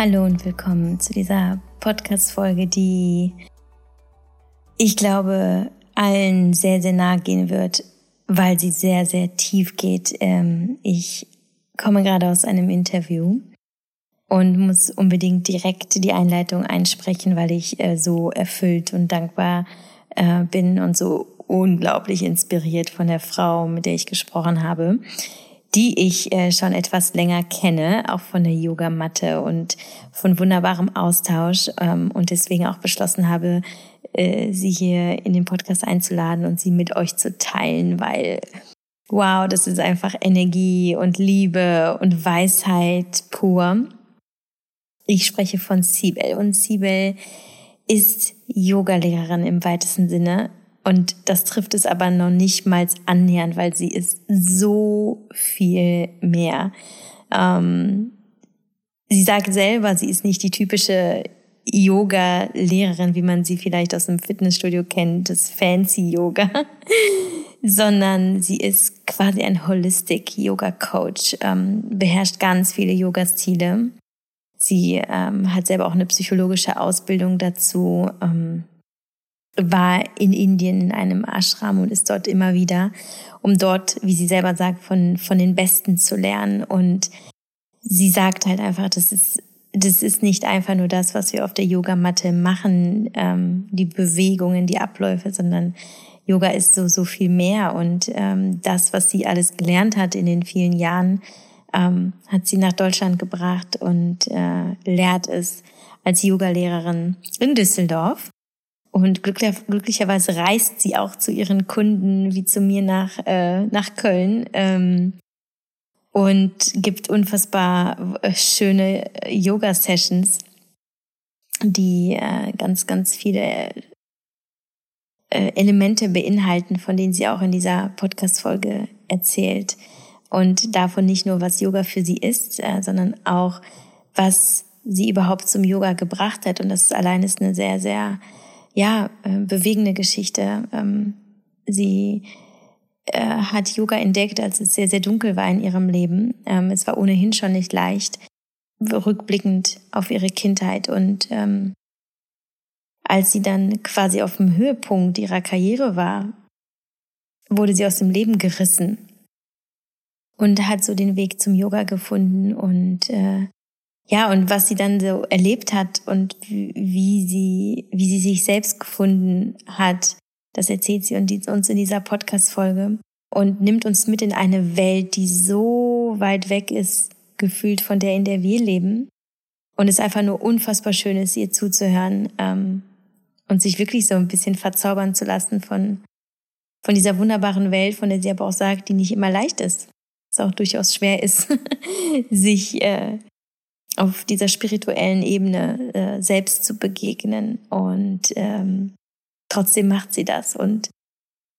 Hallo und willkommen zu dieser Podcast-Folge, die ich glaube allen sehr, sehr nahe gehen wird, weil sie sehr, sehr tief geht. Ähm, ich komme gerade aus einem Interview und muss unbedingt direkt die Einleitung einsprechen, weil ich äh, so erfüllt und dankbar äh, bin und so unglaublich inspiriert von der Frau, mit der ich gesprochen habe die ich äh, schon etwas länger kenne, auch von der Yogamatte und von wunderbarem Austausch ähm, und deswegen auch beschlossen habe, äh, sie hier in den Podcast einzuladen und sie mit euch zu teilen, weil wow, das ist einfach Energie und Liebe und Weisheit pur. Ich spreche von Sibel und Sibel ist Yogalehrerin im weitesten Sinne und das trifft es aber noch nicht mal annähernd, weil sie ist so viel mehr. Ähm, sie sagt selber, sie ist nicht die typische Yoga-Lehrerin, wie man sie vielleicht aus dem Fitnessstudio kennt, das Fancy Yoga, sondern sie ist quasi ein Holistic Yoga Coach, ähm, beherrscht ganz viele Yoga-Stile. Sie ähm, hat selber auch eine psychologische Ausbildung dazu. Ähm, war in Indien in einem Ashram und ist dort immer wieder, um dort, wie sie selber sagt, von, von den Besten zu lernen. Und sie sagt halt einfach, das ist, das ist nicht einfach nur das, was wir auf der Yogamatte machen, ähm, die Bewegungen, die Abläufe, sondern Yoga ist so, so viel mehr. Und ähm, das, was sie alles gelernt hat in den vielen Jahren, ähm, hat sie nach Deutschland gebracht und äh, lehrt es als Yogalehrerin in Düsseldorf. Und glücklicherweise reist sie auch zu ihren Kunden wie zu mir nach, äh, nach Köln ähm, und gibt unfassbar äh, schöne äh, Yoga-Sessions, die äh, ganz, ganz viele äh, Elemente beinhalten, von denen sie auch in dieser Podcast-Folge erzählt. Und davon nicht nur, was Yoga für sie ist, äh, sondern auch, was sie überhaupt zum Yoga gebracht hat. Und das allein ist eine sehr, sehr ja, äh, bewegende Geschichte. Ähm, sie äh, hat Yoga entdeckt, als es sehr, sehr dunkel war in ihrem Leben. Ähm, es war ohnehin schon nicht leicht, rückblickend auf ihre Kindheit. Und ähm, als sie dann quasi auf dem Höhepunkt ihrer Karriere war, wurde sie aus dem Leben gerissen und hat so den Weg zum Yoga gefunden und äh, ja, und was sie dann so erlebt hat und wie sie, wie sie sich selbst gefunden hat, das erzählt sie uns in dieser Podcast-Folge und nimmt uns mit in eine Welt, die so weit weg ist, gefühlt von der, in der wir leben. Und es einfach nur unfassbar schön ist, ihr zuzuhören ähm, und sich wirklich so ein bisschen verzaubern zu lassen von, von dieser wunderbaren Welt, von der sie aber auch sagt, die nicht immer leicht ist. Es auch durchaus schwer ist, sich äh, auf dieser spirituellen Ebene äh, selbst zu begegnen. Und ähm, trotzdem macht sie das. Und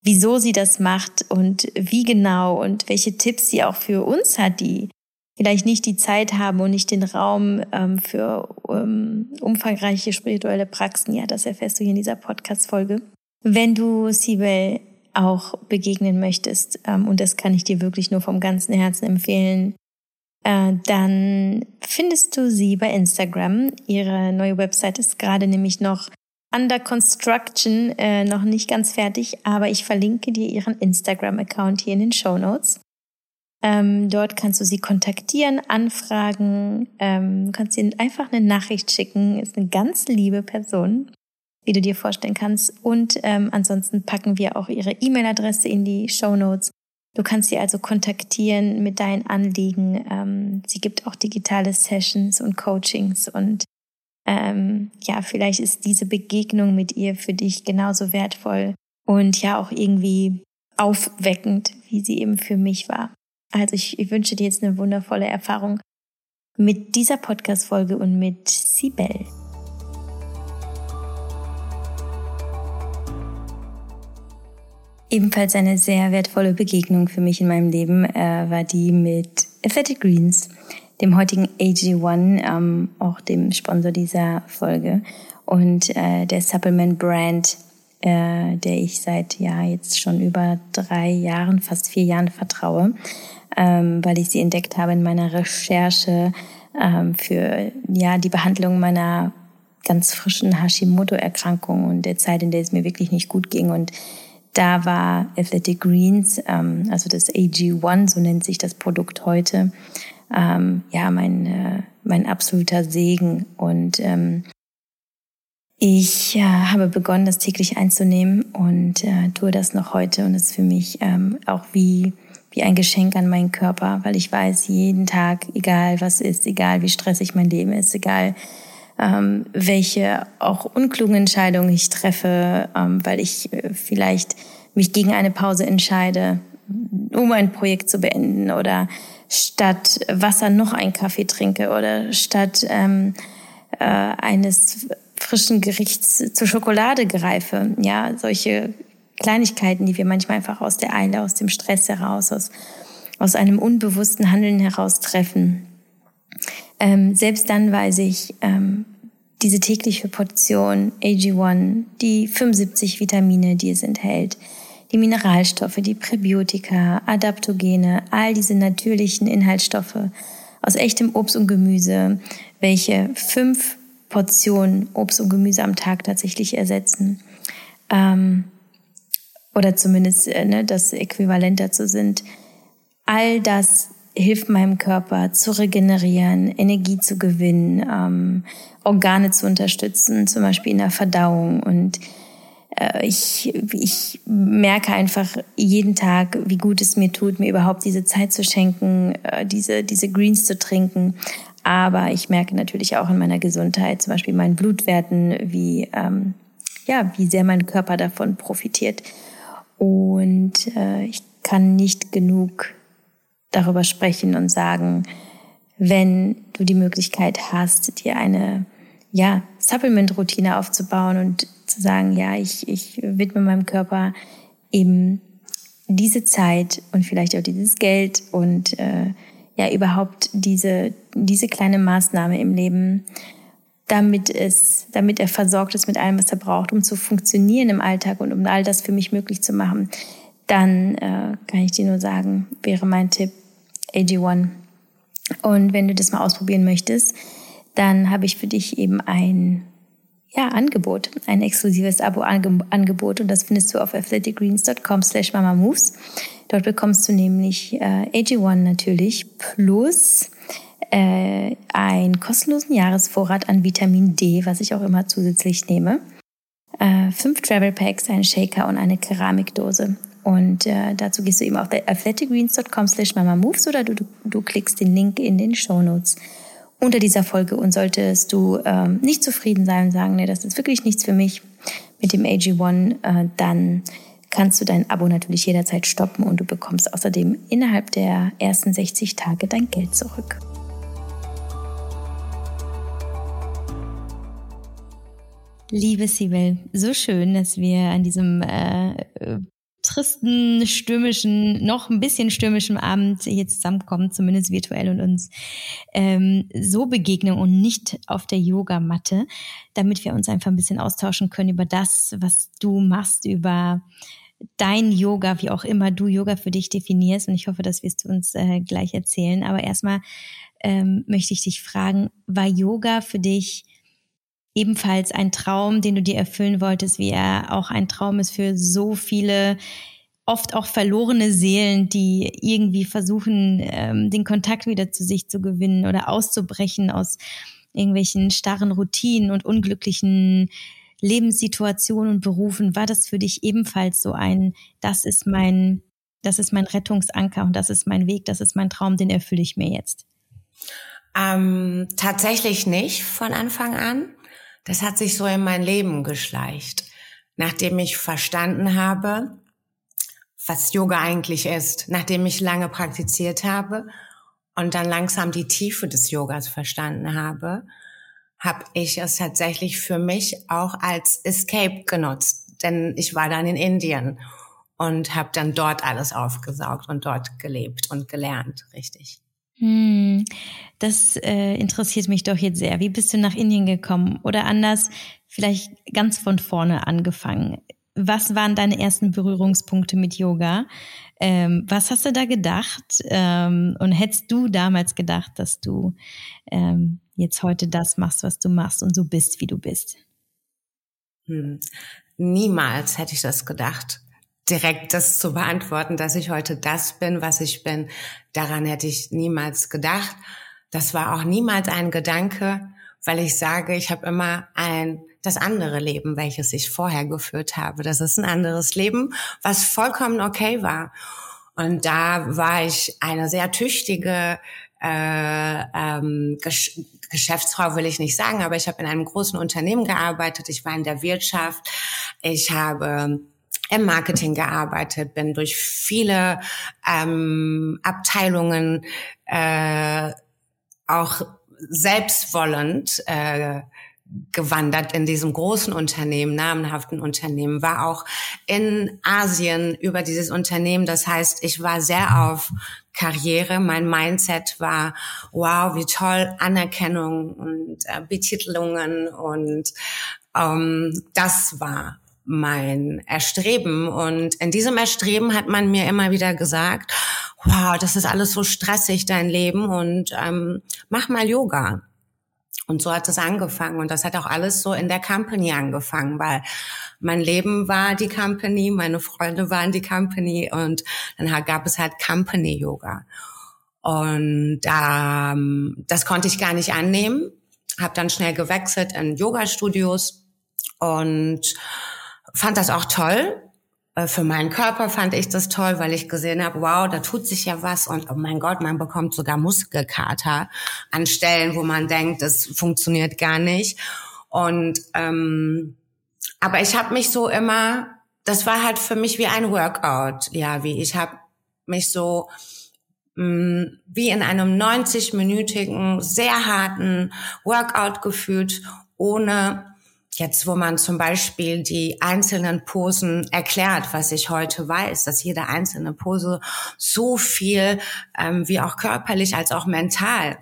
wieso sie das macht und wie genau und welche Tipps sie auch für uns hat, die vielleicht nicht die Zeit haben und nicht den Raum ähm, für ähm, umfangreiche spirituelle Praxen. Ja, das erfährst du hier in dieser Podcast-Folge. Wenn du Sibel auch begegnen möchtest, ähm, und das kann ich dir wirklich nur vom ganzen Herzen empfehlen, äh, dann findest du sie bei Instagram. Ihre neue Website ist gerade nämlich noch under construction, äh, noch nicht ganz fertig, aber ich verlinke dir ihren Instagram-Account hier in den Show Notes. Ähm, dort kannst du sie kontaktieren, anfragen, ähm, kannst ihnen einfach eine Nachricht schicken. Ist eine ganz liebe Person, wie du dir vorstellen kannst. Und ähm, ansonsten packen wir auch ihre E-Mail-Adresse in die Show Notes. Du kannst sie also kontaktieren mit deinen Anliegen. Ähm, sie gibt auch digitale Sessions und Coachings und ähm, ja, vielleicht ist diese Begegnung mit ihr für dich genauso wertvoll und ja auch irgendwie aufweckend, wie sie eben für mich war. Also ich, ich wünsche dir jetzt eine wundervolle Erfahrung mit dieser Podcast-Folge und mit Sibel. Ebenfalls eine sehr wertvolle Begegnung für mich in meinem Leben äh, war die mit Athletic Greens, dem heutigen AG1, ähm, auch dem Sponsor dieser Folge und äh, der Supplement Brand, äh, der ich seit ja jetzt schon über drei Jahren, fast vier Jahren vertraue, ähm, weil ich sie entdeckt habe in meiner Recherche ähm, für ja die Behandlung meiner ganz frischen Hashimoto-Erkrankung und der Zeit, in der es mir wirklich nicht gut ging. Und da war Athletic Greens, ähm, also das AG1, so nennt sich das Produkt heute, ähm, ja, mein, äh, mein absoluter Segen. Und ähm, ich äh, habe begonnen, das täglich einzunehmen und äh, tue das noch heute. Und es ist für mich ähm, auch wie, wie ein Geschenk an meinen Körper, weil ich weiß, jeden Tag, egal was ist, egal wie stressig mein Leben ist, egal ähm, welche auch unklugen Entscheidungen ich treffe, ähm, weil ich äh, vielleicht mich gegen eine Pause entscheide, um ein Projekt zu beenden oder statt Wasser noch einen Kaffee trinke oder statt ähm, äh, eines frischen Gerichts zur Schokolade greife. Ja, solche Kleinigkeiten, die wir manchmal einfach aus der Eile, aus dem Stress heraus, aus, aus einem unbewussten Handeln heraus treffen. Ähm, selbst dann weiß ich, ähm, diese tägliche Portion AG1, die 75 Vitamine, die es enthält, die Mineralstoffe, die Präbiotika, Adaptogene, all diese natürlichen Inhaltsstoffe aus echtem Obst und Gemüse, welche fünf Portionen Obst und Gemüse am Tag tatsächlich ersetzen. Ähm, oder zumindest äh, ne, das Äquivalent dazu sind. All das hilft meinem Körper zu regenerieren, Energie zu gewinnen, ähm, Organe zu unterstützen, zum Beispiel in der Verdauung. Und äh, ich, ich merke einfach jeden Tag, wie gut es mir tut, mir überhaupt diese Zeit zu schenken, äh, diese, diese Greens zu trinken. Aber ich merke natürlich auch in meiner Gesundheit, zum Beispiel meinen Blutwerten, wie, ähm, ja, wie sehr mein Körper davon profitiert. Und äh, ich kann nicht genug darüber sprechen und sagen, wenn du die Möglichkeit hast, dir eine ja, Supplement-Routine aufzubauen und zu sagen, ja, ich, ich widme meinem Körper eben diese Zeit und vielleicht auch dieses Geld und äh, ja überhaupt diese, diese kleine Maßnahme im Leben, damit es, damit er versorgt ist mit allem, was er braucht, um zu funktionieren im Alltag und um all das für mich möglich zu machen, dann äh, kann ich dir nur sagen, wäre mein Tipp AG1. Und wenn du das mal ausprobieren möchtest, dann habe ich für dich eben ein ja, Angebot, ein exklusives Abo-Angebot und das findest du auf athleticgreens.com slash mamamoves. Dort bekommst du nämlich äh, AG1 natürlich plus äh, einen kostenlosen Jahresvorrat an Vitamin D, was ich auch immer zusätzlich nehme. Äh, fünf Travel Packs, einen Shaker und eine Keramikdose. Und äh, dazu gehst du eben auf athleticgreens.com slash mamamoves oder du, du, du klickst den Link in den Show Notes unter dieser Folge und solltest du ähm, nicht zufrieden sein und sagen, nee, das ist wirklich nichts für mich mit dem AG1, äh, dann kannst du dein Abo natürlich jederzeit stoppen und du bekommst außerdem innerhalb der ersten 60 Tage dein Geld zurück. Liebe Sibel, so schön, dass wir an diesem äh, tristen, stürmischen, noch ein bisschen stürmischen Abend hier zusammenkommen, zumindest virtuell und uns ähm, so begegnen und nicht auf der Yogamatte, damit wir uns einfach ein bisschen austauschen können über das, was du machst, über dein Yoga, wie auch immer du Yoga für dich definierst. Und ich hoffe, das wirst du uns äh, gleich erzählen. Aber erstmal ähm, möchte ich dich fragen, war Yoga für dich ebenfalls ein Traum, den du dir erfüllen wolltest, wie er auch ein Traum ist für so viele oft auch verlorene Seelen, die irgendwie versuchen, ähm, den Kontakt wieder zu sich zu gewinnen oder auszubrechen aus irgendwelchen starren Routinen und unglücklichen Lebenssituationen und Berufen. War das für dich ebenfalls so ein, das ist mein, das ist mein Rettungsanker und das ist mein Weg, das ist mein Traum, den erfülle ich mir jetzt? Ähm, tatsächlich nicht von Anfang an das hat sich so in mein Leben geschleicht. Nachdem ich verstanden habe, was Yoga eigentlich ist, nachdem ich lange praktiziert habe und dann langsam die Tiefe des Yogas verstanden habe, habe ich es tatsächlich für mich auch als Escape genutzt. Denn ich war dann in Indien und habe dann dort alles aufgesaugt und dort gelebt und gelernt, richtig. Hm, das äh, interessiert mich doch jetzt sehr. Wie bist du nach Indien gekommen? Oder anders, vielleicht ganz von vorne angefangen. was waren deine ersten Berührungspunkte mit Yoga? Ähm, was hast du da gedacht? Ähm, und hättest du damals gedacht, dass du ähm, jetzt heute das machst, was du machst und so bist, wie du bist? Hm. Niemals hätte ich das gedacht direkt das zu beantworten, dass ich heute das bin, was ich bin. Daran hätte ich niemals gedacht. Das war auch niemals ein Gedanke, weil ich sage, ich habe immer ein das andere Leben, welches ich vorher geführt habe. Das ist ein anderes Leben, was vollkommen okay war. Und da war ich eine sehr tüchtige äh, ähm, Gesch Geschäftsfrau, will ich nicht sagen, aber ich habe in einem großen Unternehmen gearbeitet. Ich war in der Wirtschaft. Ich habe im Marketing gearbeitet, bin durch viele ähm, Abteilungen äh, auch selbstwollend äh, gewandert in diesem großen Unternehmen, namenhaften Unternehmen, war auch in Asien über dieses Unternehmen. Das heißt, ich war sehr auf Karriere. Mein Mindset war, wow, wie toll, Anerkennung und äh, Betitelungen und ähm, das war mein Erstreben. Und in diesem Erstreben hat man mir immer wieder gesagt, wow, das ist alles so stressig, dein Leben, und ähm, mach mal Yoga. Und so hat es angefangen. Und das hat auch alles so in der Company angefangen, weil mein Leben war die Company, meine Freunde waren die Company und dann gab es halt Company Yoga. Und ähm, das konnte ich gar nicht annehmen. Habe dann schnell gewechselt in Yoga-Studios und fand das auch toll. Äh, für meinen Körper fand ich das toll, weil ich gesehen habe, wow, da tut sich ja was und oh mein Gott, man bekommt sogar Muskelkater an Stellen, wo man denkt, das funktioniert gar nicht. Und ähm, aber ich habe mich so immer, das war halt für mich wie ein Workout, ja, wie ich habe mich so mh, mm, wie in einem 90-minütigen, sehr harten Workout gefühlt, ohne Jetzt, wo man zum Beispiel die einzelnen Posen erklärt, was ich heute weiß, dass jede einzelne Pose so viel, ähm, wie auch körperlich als auch mental,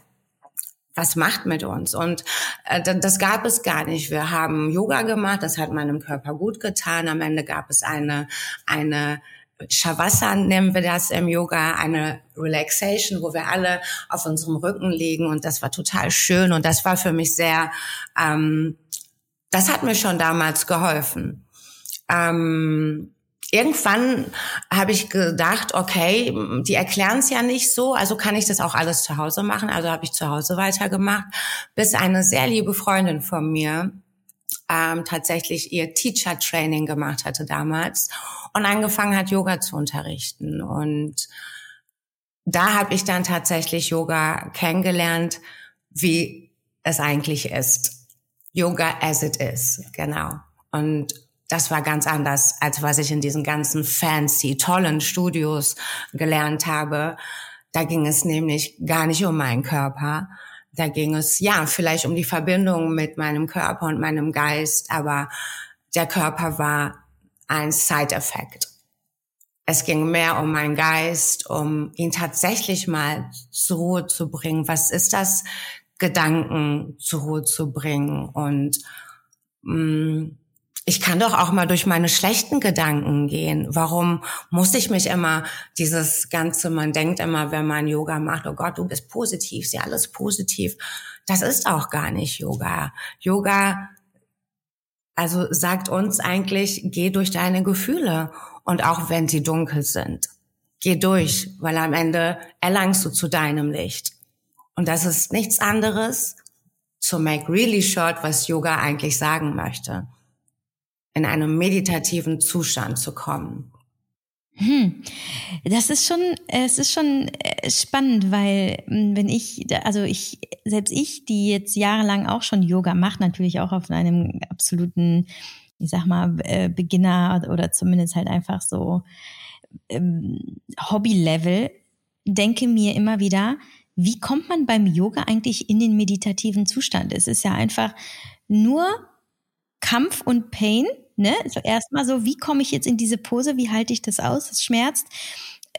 was macht mit uns? Und äh, das gab es gar nicht. Wir haben Yoga gemacht, das hat meinem Körper gut getan. Am Ende gab es eine, eine Shavasana nennen wir das im Yoga, eine Relaxation, wo wir alle auf unserem Rücken liegen und das war total schön und das war für mich sehr ähm, das hat mir schon damals geholfen. Ähm, irgendwann habe ich gedacht, okay, die erklären es ja nicht so, also kann ich das auch alles zu Hause machen. Also habe ich zu Hause weitergemacht, bis eine sehr liebe Freundin von mir ähm, tatsächlich ihr Teacher Training gemacht hatte damals und angefangen hat, Yoga zu unterrichten. Und da habe ich dann tatsächlich Yoga kennengelernt, wie es eigentlich ist. Yoga as it is, genau. Und das war ganz anders, als was ich in diesen ganzen fancy, tollen Studios gelernt habe. Da ging es nämlich gar nicht um meinen Körper. Da ging es, ja, vielleicht um die Verbindung mit meinem Körper und meinem Geist, aber der Körper war ein Side-Effekt. Es ging mehr um meinen Geist, um ihn tatsächlich mal zur Ruhe zu bringen. Was ist das Gedanken zur Ruhe zu bringen. Und mh, mm, ich kann doch auch mal durch meine schlechten Gedanken gehen. Warum muss ich mich immer dieses ganze, man denkt immer, wenn man Yoga macht, oh Gott, du bist positiv, ja alles positiv. Das ist auch gar nicht Yoga. Yoga, also sagt uns eigentlich, geh durch deine Gefühle und auch wenn sie dunkel sind. Geh durch, weil am Ende erlangst du zu deinem Licht. Und das ist nichts anderes, to make really short, was Yoga eigentlich sagen möchte. In einem meditativen Zustand zu kommen. Hm. Das ist schon, es ist schon äh, spannend, weil hm, wenn ich, also ich, selbst ich, die jetzt jahrelang auch schon Yoga macht, natürlich auch auf einem absoluten, ich sag mal, äh, Beginner oder zumindest halt einfach so ähm, Hobby-Level, denke mir immer wieder, wie kommt man beim Yoga eigentlich in den meditativen Zustand? Es ist ja einfach nur Kampf und Pain, ne? So erstmal so, wie komme ich jetzt in diese Pose? Wie halte ich das aus? Es schmerzt.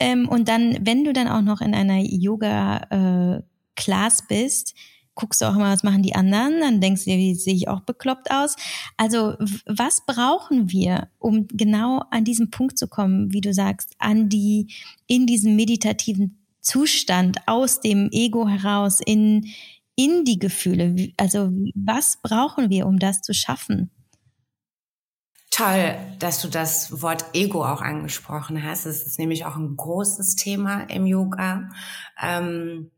Ähm, und dann, wenn du dann auch noch in einer Yoga-Class äh, bist, guckst du auch immer, was machen die anderen, dann denkst du dir, wie sehe ich auch bekloppt aus. Also was brauchen wir, um genau an diesen Punkt zu kommen, wie du sagst, an die, in diesem meditativen Zustand aus dem Ego heraus in, in die Gefühle? Also was brauchen wir, um das zu schaffen? Toll, dass du das Wort Ego auch angesprochen hast. Es ist nämlich auch ein großes Thema im Yoga. Ähm,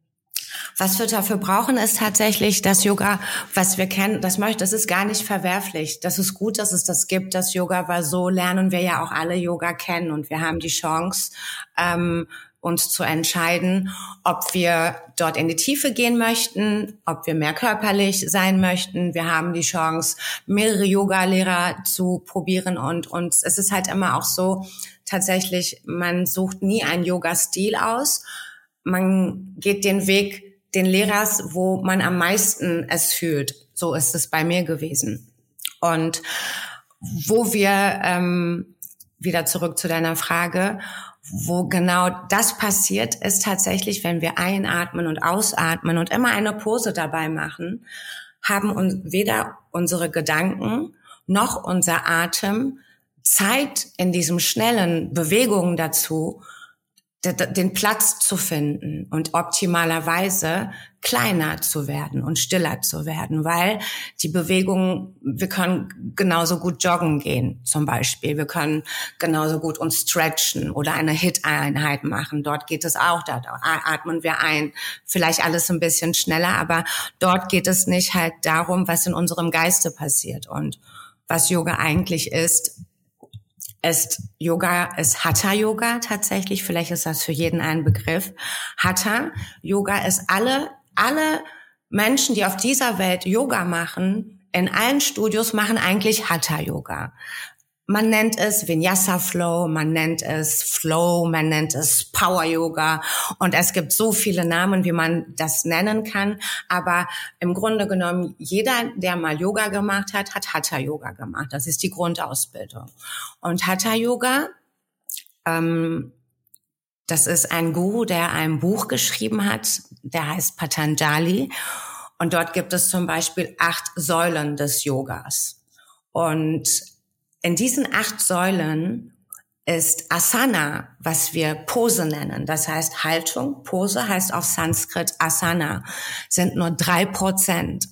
was wir dafür brauchen, ist tatsächlich das Yoga, was wir kennen. Das möchte, das ist gar nicht verwerflich. Das ist gut, dass es das gibt, das Yoga, weil so lernen wir ja auch alle Yoga kennen und wir haben die Chance, ähm, uns zu entscheiden, ob wir dort in die Tiefe gehen möchten, ob wir mehr körperlich sein möchten. Wir haben die Chance, mehrere Yoga-Lehrer zu probieren und uns, es ist halt immer auch so, tatsächlich, man sucht nie einen Yoga-Stil aus. Man geht den Weg den Lehrers, wo man am meisten es fühlt. So ist es bei mir gewesen. Und wo wir, ähm, wieder zurück zu deiner Frage, wo genau das passiert, ist tatsächlich, wenn wir einatmen und ausatmen und immer eine Pose dabei machen, haben uns weder unsere Gedanken noch unser Atem Zeit in diesem schnellen Bewegungen dazu, den Platz zu finden und optimalerweise kleiner zu werden und stiller zu werden, weil die Bewegung, wir können genauso gut joggen gehen zum Beispiel, wir können genauso gut uns stretchen oder eine Hit-Einheit machen. Dort geht es auch, da atmen wir ein, vielleicht alles ein bisschen schneller, aber dort geht es nicht halt darum, was in unserem Geiste passiert und was Yoga eigentlich ist, ist Yoga, ist Hatha Yoga tatsächlich. Vielleicht ist das für jeden ein Begriff. Hatha Yoga ist alle, alle Menschen, die auf dieser Welt Yoga machen, in allen Studios machen eigentlich Hatha Yoga. Man nennt es Vinyasa Flow, man nennt es Flow, man nennt es Power Yoga und es gibt so viele Namen, wie man das nennen kann. Aber im Grunde genommen, jeder, der mal Yoga gemacht hat, hat Hatha Yoga gemacht. Das ist die Grundausbildung. Und Hatha Yoga, ähm, das ist ein Guru, der ein Buch geschrieben hat, der heißt Patanjali. Und dort gibt es zum Beispiel acht Säulen des Yogas. Und in diesen acht Säulen ist Asana, was wir Pose nennen. Das heißt Haltung. Pose heißt auf Sanskrit Asana, sind nur drei Prozent.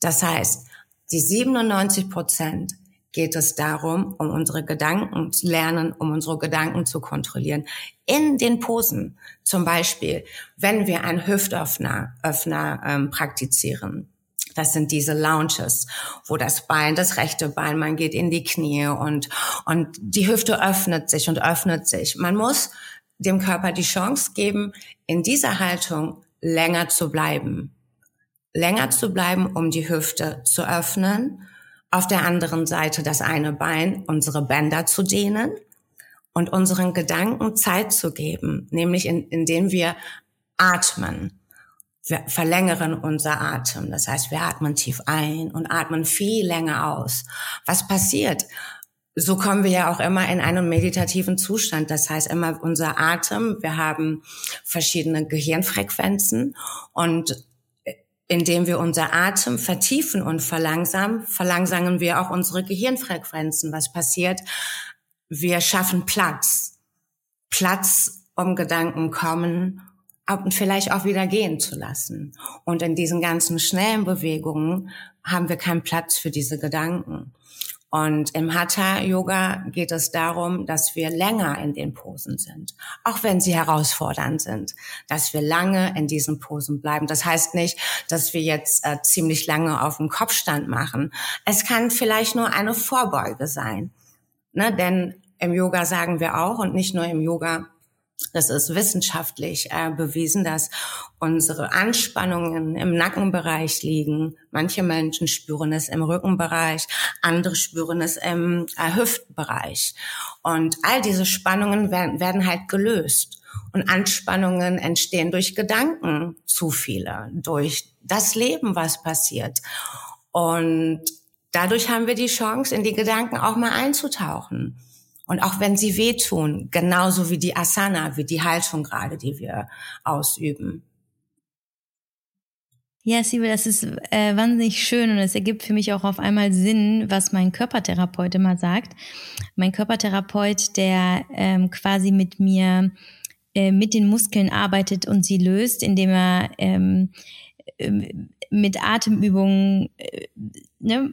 Das heißt, die 97 Prozent geht es darum, um unsere Gedanken zu lernen, um unsere Gedanken zu kontrollieren. In den Posen, zum Beispiel, wenn wir einen Hüftöffner Öffner, ähm, praktizieren, das sind diese Lounges, wo das Bein, das rechte Bein, man geht in die Knie und, und die Hüfte öffnet sich und öffnet sich. Man muss dem Körper die Chance geben, in dieser Haltung länger zu bleiben. Länger zu bleiben, um die Hüfte zu öffnen. Auf der anderen Seite das eine Bein, unsere Bänder zu dehnen und unseren Gedanken Zeit zu geben, nämlich in, indem wir atmen wir verlängern unser Atem. Das heißt, wir atmen tief ein und atmen viel länger aus. Was passiert? So kommen wir ja auch immer in einen meditativen Zustand. Das heißt, immer unser Atem, wir haben verschiedene Gehirnfrequenzen und indem wir unser Atem vertiefen und verlangsamen, verlangsamen wir auch unsere Gehirnfrequenzen. Was passiert? Wir schaffen Platz. Platz, um Gedanken kommen und vielleicht auch wieder gehen zu lassen. Und in diesen ganzen schnellen Bewegungen haben wir keinen Platz für diese Gedanken. Und im Hatha Yoga geht es darum, dass wir länger in den Posen sind, auch wenn sie herausfordernd sind, dass wir lange in diesen Posen bleiben. Das heißt nicht, dass wir jetzt äh, ziemlich lange auf dem Kopfstand machen. Es kann vielleicht nur eine Vorbeuge sein, ne? denn im Yoga sagen wir auch und nicht nur im Yoga das ist wissenschaftlich äh, bewiesen, dass unsere Anspannungen im Nackenbereich liegen. Manche Menschen spüren es im Rückenbereich, andere spüren es im äh, Hüftbereich. Und all diese Spannungen werden, werden halt gelöst. Und Anspannungen entstehen durch Gedanken, zu viele, durch das Leben, was passiert. Und dadurch haben wir die Chance, in die Gedanken auch mal einzutauchen. Und auch wenn sie wehtun, genauso wie die Asana, wie die Haltung gerade, die wir ausüben. Ja, Sibyl, das ist äh, wahnsinnig schön und es ergibt für mich auch auf einmal Sinn, was mein Körpertherapeut immer sagt. Mein Körpertherapeut, der ähm, quasi mit mir äh, mit den Muskeln arbeitet und sie löst, indem er ähm, ähm mit Atemübungen äh, ne,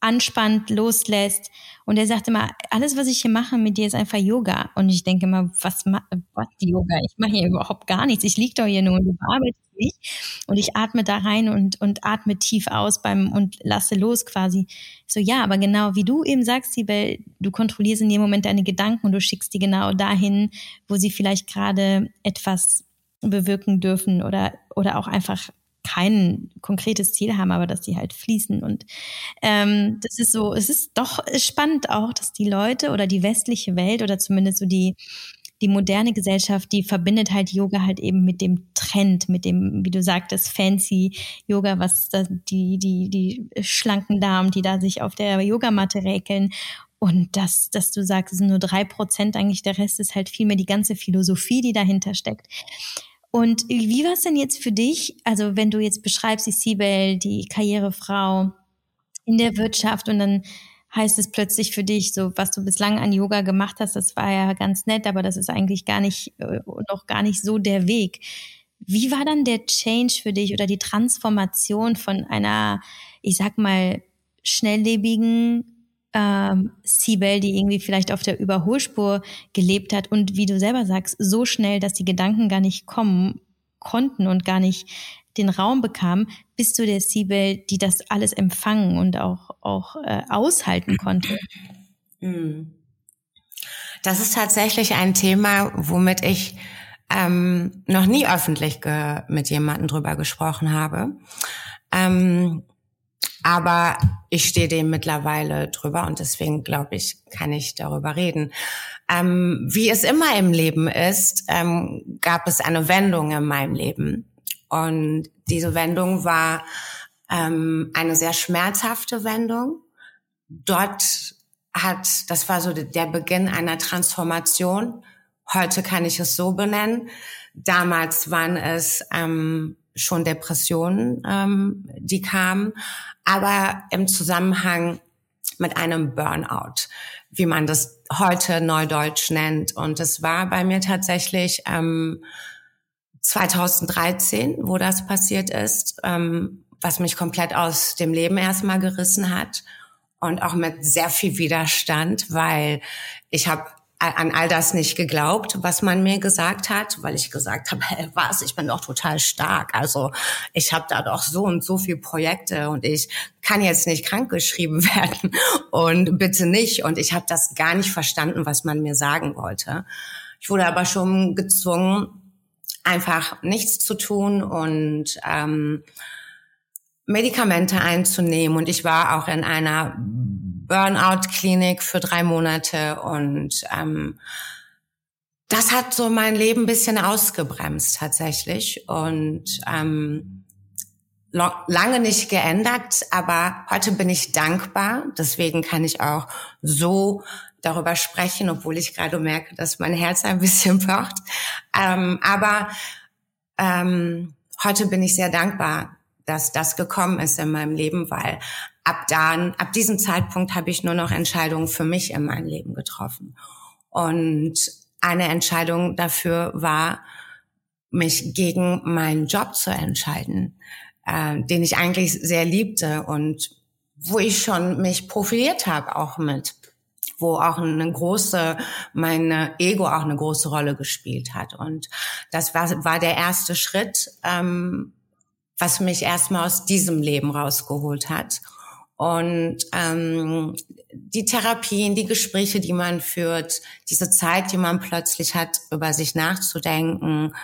anspannt, loslässt. Und er sagt immer, alles, was ich hier mache mit dir, ist einfach Yoga. Und ich denke immer, was, was Yoga? Ich mache hier überhaupt gar nichts. Ich liege doch hier nur und du bearbeitest mich. Und ich atme da rein und, und atme tief aus beim und lasse los quasi. So, ja, aber genau wie du eben sagst, Sibel, du kontrollierst in dem Moment deine Gedanken und du schickst die genau dahin, wo sie vielleicht gerade etwas bewirken dürfen oder, oder auch einfach kein konkretes Ziel haben, aber dass die halt fließen. Und ähm, das ist so, es ist doch spannend auch, dass die Leute oder die westliche Welt oder zumindest so die die moderne Gesellschaft, die verbindet halt Yoga halt eben mit dem Trend, mit dem, wie du sagtest, fancy Yoga, was da die, die, die schlanken Damen, die da sich auf der Yogamatte räkeln. Und das, dass du sagst, es sind nur drei Prozent, eigentlich der Rest ist halt vielmehr die ganze Philosophie, die dahinter steckt. Und wie war es denn jetzt für dich, also wenn du jetzt beschreibst, die Sibel, die Karrierefrau in der Wirtschaft und dann heißt es plötzlich für dich, so was du bislang an Yoga gemacht hast, das war ja ganz nett, aber das ist eigentlich gar nicht, äh, noch gar nicht so der Weg. Wie war dann der Change für dich oder die Transformation von einer, ich sag mal, schnelllebigen ähm, Sibel, die irgendwie vielleicht auf der Überholspur gelebt hat und wie du selber sagst, so schnell, dass die Gedanken gar nicht kommen konnten und gar nicht den Raum bekamen, bist du der Sibel, die das alles empfangen und auch, auch äh, aushalten konnte. Hm. Das ist tatsächlich ein Thema, womit ich ähm, noch nie öffentlich mit jemandem drüber gesprochen habe. Ähm, aber ich stehe dem mittlerweile drüber und deswegen glaube ich, kann ich darüber reden. Ähm, wie es immer im Leben ist, ähm, gab es eine Wendung in meinem Leben. Und diese Wendung war ähm, eine sehr schmerzhafte Wendung. Dort hat, das war so der Beginn einer Transformation. Heute kann ich es so benennen. Damals waren es ähm, schon Depressionen, ähm, die kamen, aber im Zusammenhang mit einem Burnout, wie man das heute neudeutsch nennt. Und es war bei mir tatsächlich ähm, 2013, wo das passiert ist, ähm, was mich komplett aus dem Leben erstmal gerissen hat und auch mit sehr viel Widerstand, weil ich habe an all das nicht geglaubt, was man mir gesagt hat, weil ich gesagt habe, hey, was, ich bin doch total stark. Also ich habe da doch so und so viele Projekte und ich kann jetzt nicht krankgeschrieben werden und bitte nicht. Und ich habe das gar nicht verstanden, was man mir sagen wollte. Ich wurde aber schon gezwungen, einfach nichts zu tun und ähm, Medikamente einzunehmen. Und ich war auch in einer Burnout-Klinik für drei Monate und ähm, das hat so mein Leben bisschen ausgebremst tatsächlich und ähm, lange nicht geändert, aber heute bin ich dankbar. Deswegen kann ich auch so darüber sprechen, obwohl ich gerade merke, dass mein Herz ein bisschen pocht. Ähm, aber ähm, heute bin ich sehr dankbar, dass das gekommen ist in meinem Leben, weil ab dann, ab diesem Zeitpunkt habe ich nur noch Entscheidungen für mich in meinem Leben getroffen. Und eine Entscheidung dafür war, mich gegen meinen Job zu entscheiden, äh, den ich eigentlich sehr liebte und wo ich schon mich profiliert habe auch mit, wo auch eine große, meine Ego auch eine große Rolle gespielt hat. Und das war, war der erste Schritt, ähm, was mich erstmal aus diesem Leben rausgeholt hat. Und ähm, die Therapien, die Gespräche, die man führt, diese Zeit, die man plötzlich hat, über sich nachzudenken,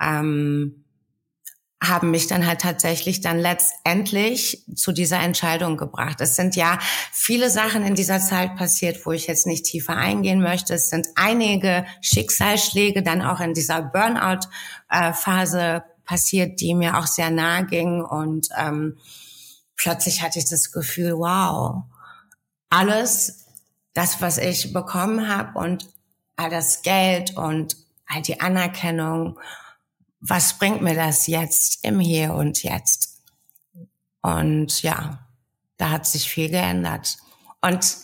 ähm, haben mich dann halt tatsächlich dann letztendlich zu dieser Entscheidung gebracht. Es sind ja viele Sachen in dieser Zeit passiert, wo ich jetzt nicht tiefer eingehen möchte. Es sind einige Schicksalsschläge dann auch in dieser Burnout-Phase passiert, die mir auch sehr nahe ging. Und ähm, plötzlich hatte ich das Gefühl, wow, alles, das, was ich bekommen habe und all das Geld und all die Anerkennung, was bringt mir das jetzt im Hier und Jetzt? Und ja, da hat sich viel geändert. Und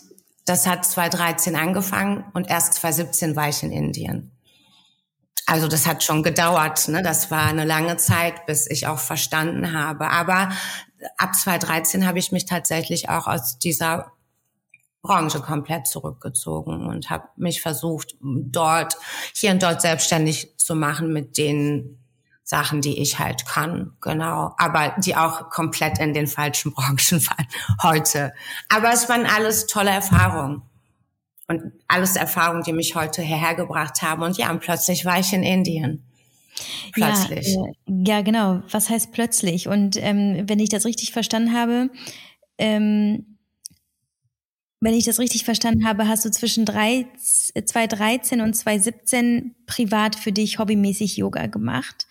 das hat 2013 angefangen und erst 2017 war ich in Indien. Also das hat schon gedauert, ne? Das war eine lange Zeit, bis ich auch verstanden habe. Aber ab 2013 habe ich mich tatsächlich auch aus dieser Branche komplett zurückgezogen und habe mich versucht, dort, hier und dort selbstständig zu machen mit den Sachen, die ich halt kann, genau. Aber die auch komplett in den falschen Branchen waren heute. Aber es waren alles tolle Erfahrungen. Und alles Erfahrungen, die mich heute hierher gebracht haben. Und ja, und plötzlich war ich in Indien. Plötzlich. Ja, äh, ja genau. Was heißt plötzlich? Und ähm, wenn ich das richtig verstanden habe, ähm, wenn ich das richtig verstanden habe, hast du zwischen drei, 2013 und 2017 privat für dich hobbymäßig Yoga gemacht.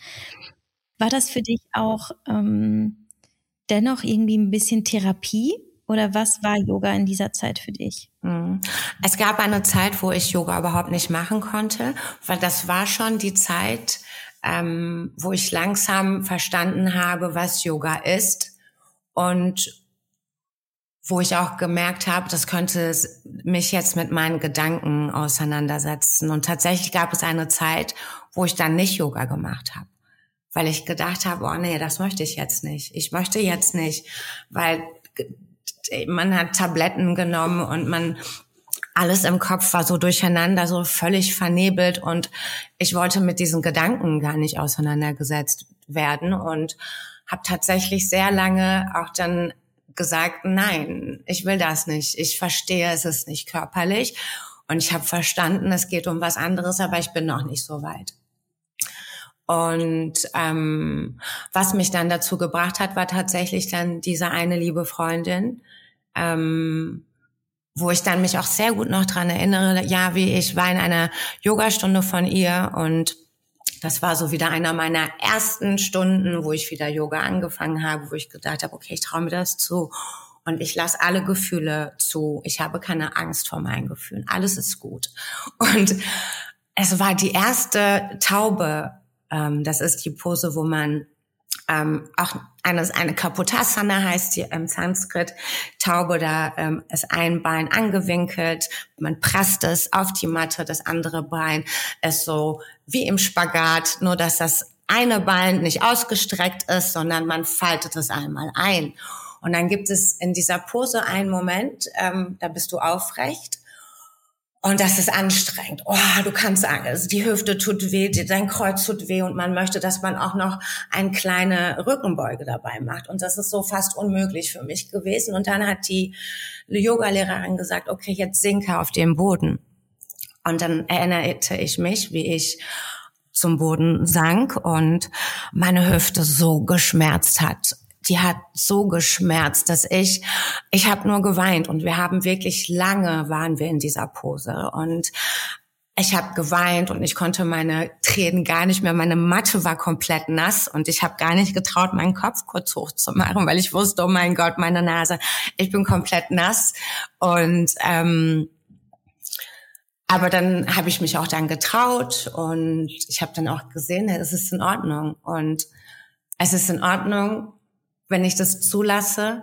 War das für dich auch ähm, dennoch irgendwie ein bisschen Therapie? Oder was war Yoga in dieser Zeit für dich? Hm. Es gab eine Zeit, wo ich Yoga überhaupt nicht machen konnte, weil das war schon die Zeit, ähm, wo ich langsam verstanden habe, was Yoga ist und wo ich auch gemerkt habe, das könnte mich jetzt mit meinen Gedanken auseinandersetzen. Und tatsächlich gab es eine Zeit, wo ich dann nicht Yoga gemacht habe, weil ich gedacht habe, oh nee, das möchte ich jetzt nicht. Ich möchte jetzt nicht, weil man hat Tabletten genommen und man alles im Kopf war so durcheinander, so völlig vernebelt und ich wollte mit diesen Gedanken gar nicht auseinandergesetzt werden und habe tatsächlich sehr lange auch dann gesagt, nein, ich will das nicht. Ich verstehe, es ist nicht körperlich und ich habe verstanden, es geht um was anderes, aber ich bin noch nicht so weit. Und ähm, was mich dann dazu gebracht hat, war tatsächlich dann diese eine liebe Freundin, ähm, wo ich dann mich auch sehr gut noch dran erinnere, ja, wie ich war in einer Yogastunde von ihr und das war so wieder einer meiner ersten Stunden, wo ich wieder Yoga angefangen habe, wo ich gedacht habe, okay, ich traue mir das zu und ich lasse alle Gefühle zu. Ich habe keine Angst vor meinen Gefühlen. Alles ist gut. Und es war die erste Taube. Ähm, das ist die Pose, wo man ähm, auch eine, eine Kapotasana heißt die im Sanskrit. Taube, da ähm, ist ein Bein angewinkelt, man presst es auf die Matte, das andere Bein ist so wie im Spagat, nur dass das eine Bein nicht ausgestreckt ist, sondern man faltet es einmal ein. Und dann gibt es in dieser Pose einen Moment, ähm, da bist du aufrecht und das ist anstrengend. Oh, du kannst, also die Hüfte tut weh, dein Kreuz tut weh und man möchte, dass man auch noch eine kleine Rückenbeuge dabei macht. Und das ist so fast unmöglich für mich gewesen. Und dann hat die Yogalehrerin gesagt, okay, jetzt sinke auf dem Boden. Und dann erinnerte ich mich, wie ich zum Boden sank und meine Hüfte so geschmerzt hat die hat so geschmerzt, dass ich, ich habe nur geweint und wir haben wirklich lange waren wir in dieser Pose und ich habe geweint und ich konnte meine Tränen gar nicht mehr. Meine Matte war komplett nass und ich habe gar nicht getraut, meinen Kopf kurz hochzumachen, weil ich wusste, oh mein Gott, meine Nase, ich bin komplett nass. Und ähm, aber dann habe ich mich auch dann getraut und ich habe dann auch gesehen, es ist in Ordnung und es ist in Ordnung, wenn ich das zulasse.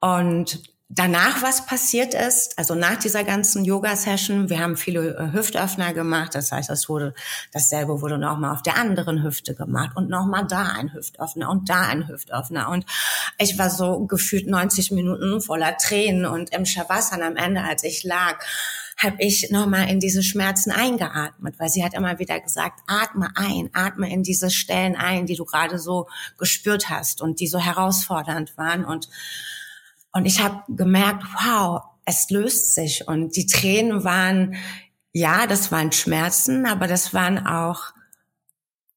Und danach, was passiert ist, also nach dieser ganzen Yoga-Session, wir haben viele äh, Hüftöffner gemacht, das heißt, das wurde, dasselbe wurde nochmal auf der anderen Hüfte gemacht und nochmal da ein Hüftöffner und da ein Hüftöffner und ich war so gefühlt 90 Minuten voller Tränen und im Shavasana am Ende, als ich lag, habe ich nochmal in diese Schmerzen eingeatmet, weil sie hat immer wieder gesagt, atme ein, atme in diese Stellen ein, die du gerade so gespürt hast und die so herausfordernd waren. Und, und ich habe gemerkt, wow, es löst sich. Und die Tränen waren, ja, das waren Schmerzen, aber das waren auch,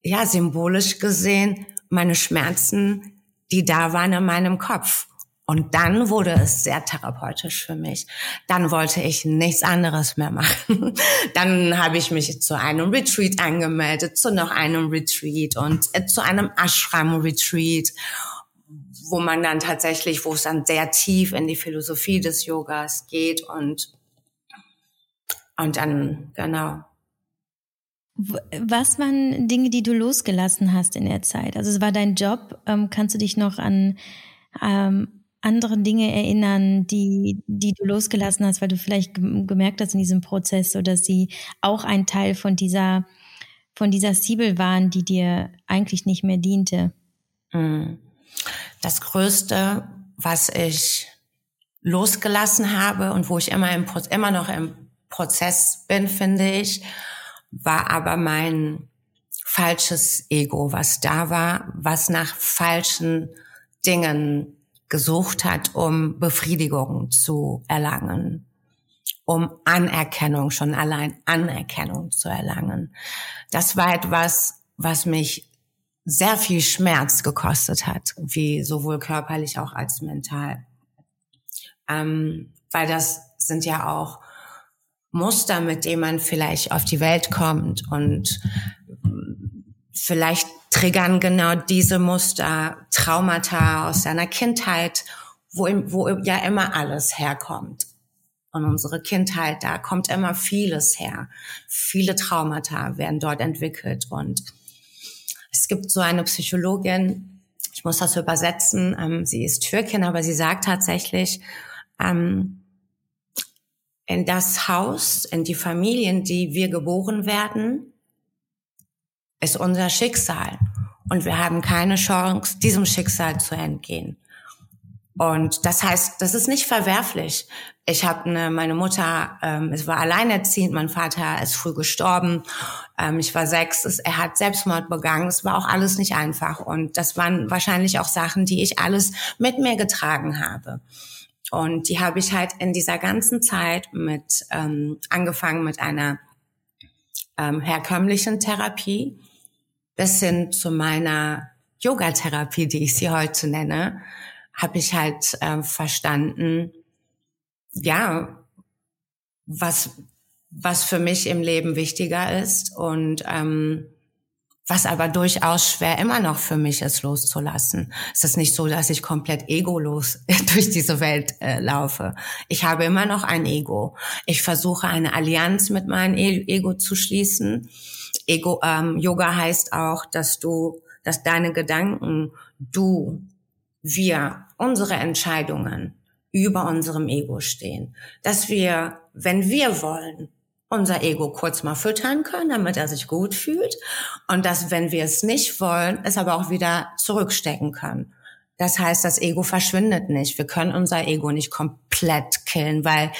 ja, symbolisch gesehen, meine Schmerzen, die da waren in meinem Kopf. Und dann wurde es sehr therapeutisch für mich. Dann wollte ich nichts anderes mehr machen. Dann habe ich mich zu einem Retreat angemeldet, zu noch einem Retreat und äh, zu einem Ashram-Retreat, wo man dann tatsächlich, wo es dann sehr tief in die Philosophie des Yogas geht und, und dann, genau. Was waren Dinge, die du losgelassen hast in der Zeit? Also es war dein Job. Ähm, kannst du dich noch an ähm, andere Dinge erinnern, die, die du losgelassen hast, weil du vielleicht gemerkt hast in diesem Prozess, so dass sie auch ein Teil von dieser, von dieser Siebel waren, die dir eigentlich nicht mehr diente? Hm. Das Größte, was ich losgelassen habe und wo ich immer, im, immer noch im Prozess bin, finde ich, war aber mein falsches Ego, was da war, was nach falschen Dingen gesucht hat, um Befriedigung zu erlangen, um Anerkennung, schon allein Anerkennung zu erlangen. Das war etwas, was mich sehr viel Schmerz gekostet hat, wie sowohl körperlich auch als mental. Ähm, weil das sind ja auch Muster, mit denen man vielleicht auf die Welt kommt und vielleicht triggern genau diese Muster Traumata aus seiner Kindheit, wo, wo ja immer alles herkommt. Und unsere Kindheit, da kommt immer vieles her. Viele Traumata werden dort entwickelt. Und es gibt so eine Psychologin, ich muss das übersetzen, ähm, sie ist Türkin, aber sie sagt tatsächlich, ähm, in das Haus, in die Familien, die wir geboren werden, ist unser Schicksal. Und wir haben keine Chance, diesem Schicksal zu entgehen. Und das heißt, das ist nicht verwerflich. Ich habe eine, meine Mutter, ähm, es war alleinerziehend, mein Vater ist früh gestorben, ähm, ich war sechs, es, er hat Selbstmord begangen, es war auch alles nicht einfach. Und das waren wahrscheinlich auch Sachen, die ich alles mit mir getragen habe. Und die habe ich halt in dieser ganzen Zeit mit ähm, angefangen mit einer ähm, herkömmlichen Therapie bis hin zu meiner Yoga-Therapie, die ich sie heute nenne, habe ich halt äh, verstanden, ja, was was für mich im Leben wichtiger ist und ähm, was aber durchaus schwer immer noch für mich ist, loszulassen. Es ist nicht so, dass ich komplett egolos durch diese Welt äh, laufe. Ich habe immer noch ein Ego. Ich versuche eine Allianz mit meinem e Ego zu schließen. Ego, ähm, Yoga heißt auch, dass du, dass deine Gedanken, du, wir, unsere Entscheidungen über unserem Ego stehen. Dass wir, wenn wir wollen, unser Ego kurz mal füttern können, damit er sich gut fühlt. Und dass, wenn wir es nicht wollen, es aber auch wieder zurückstecken können. Das heißt, das Ego verschwindet nicht. Wir können unser Ego nicht komplett killen, weil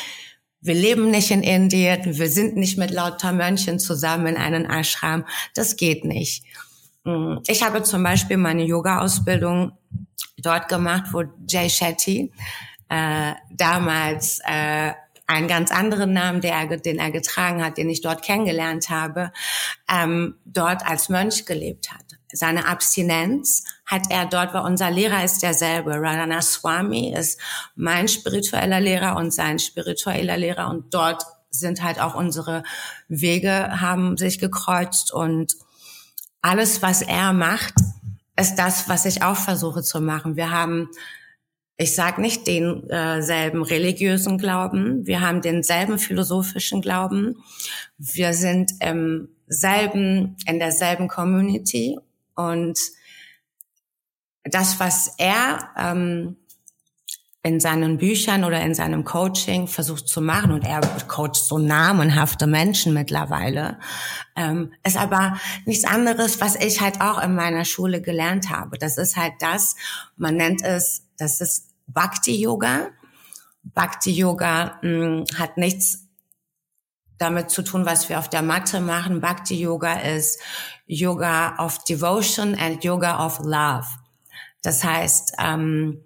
wir leben nicht in Indien, wir sind nicht mit lauter Mönchen zusammen in einem Ashram. Das geht nicht. Mm, ich habe zum Beispiel meine Yoga-Ausbildung dort gemacht, wo Jay Shetty äh, damals äh, einen ganz anderen Namen, der er, den er getragen hat, den ich dort kennengelernt habe, ähm, dort als Mönch gelebt hat. Seine Abstinenz hat er dort, weil unser Lehrer ist derselbe. Radhana Swami ist mein spiritueller Lehrer und sein spiritueller Lehrer. Und dort sind halt auch unsere Wege haben sich gekreuzt. Und alles, was er macht, ist das, was ich auch versuche zu machen. Wir haben ich sage nicht denselben äh, religiösen Glauben, wir haben denselben philosophischen Glauben, wir sind im selben, in derselben Community. Und das, was er ähm, in seinen Büchern oder in seinem Coaching versucht zu machen und er coacht so namenhafte Menschen mittlerweile, ähm, ist aber nichts anderes, was ich halt auch in meiner Schule gelernt habe. Das ist halt das, man nennt es, das ist Bhakti Yoga. Bhakti Yoga mh, hm, hat nichts damit zu tun, was wir auf der Matte machen. Bhakti Yoga ist Yoga of Devotion and Yoga of Love. Das heißt, ähm,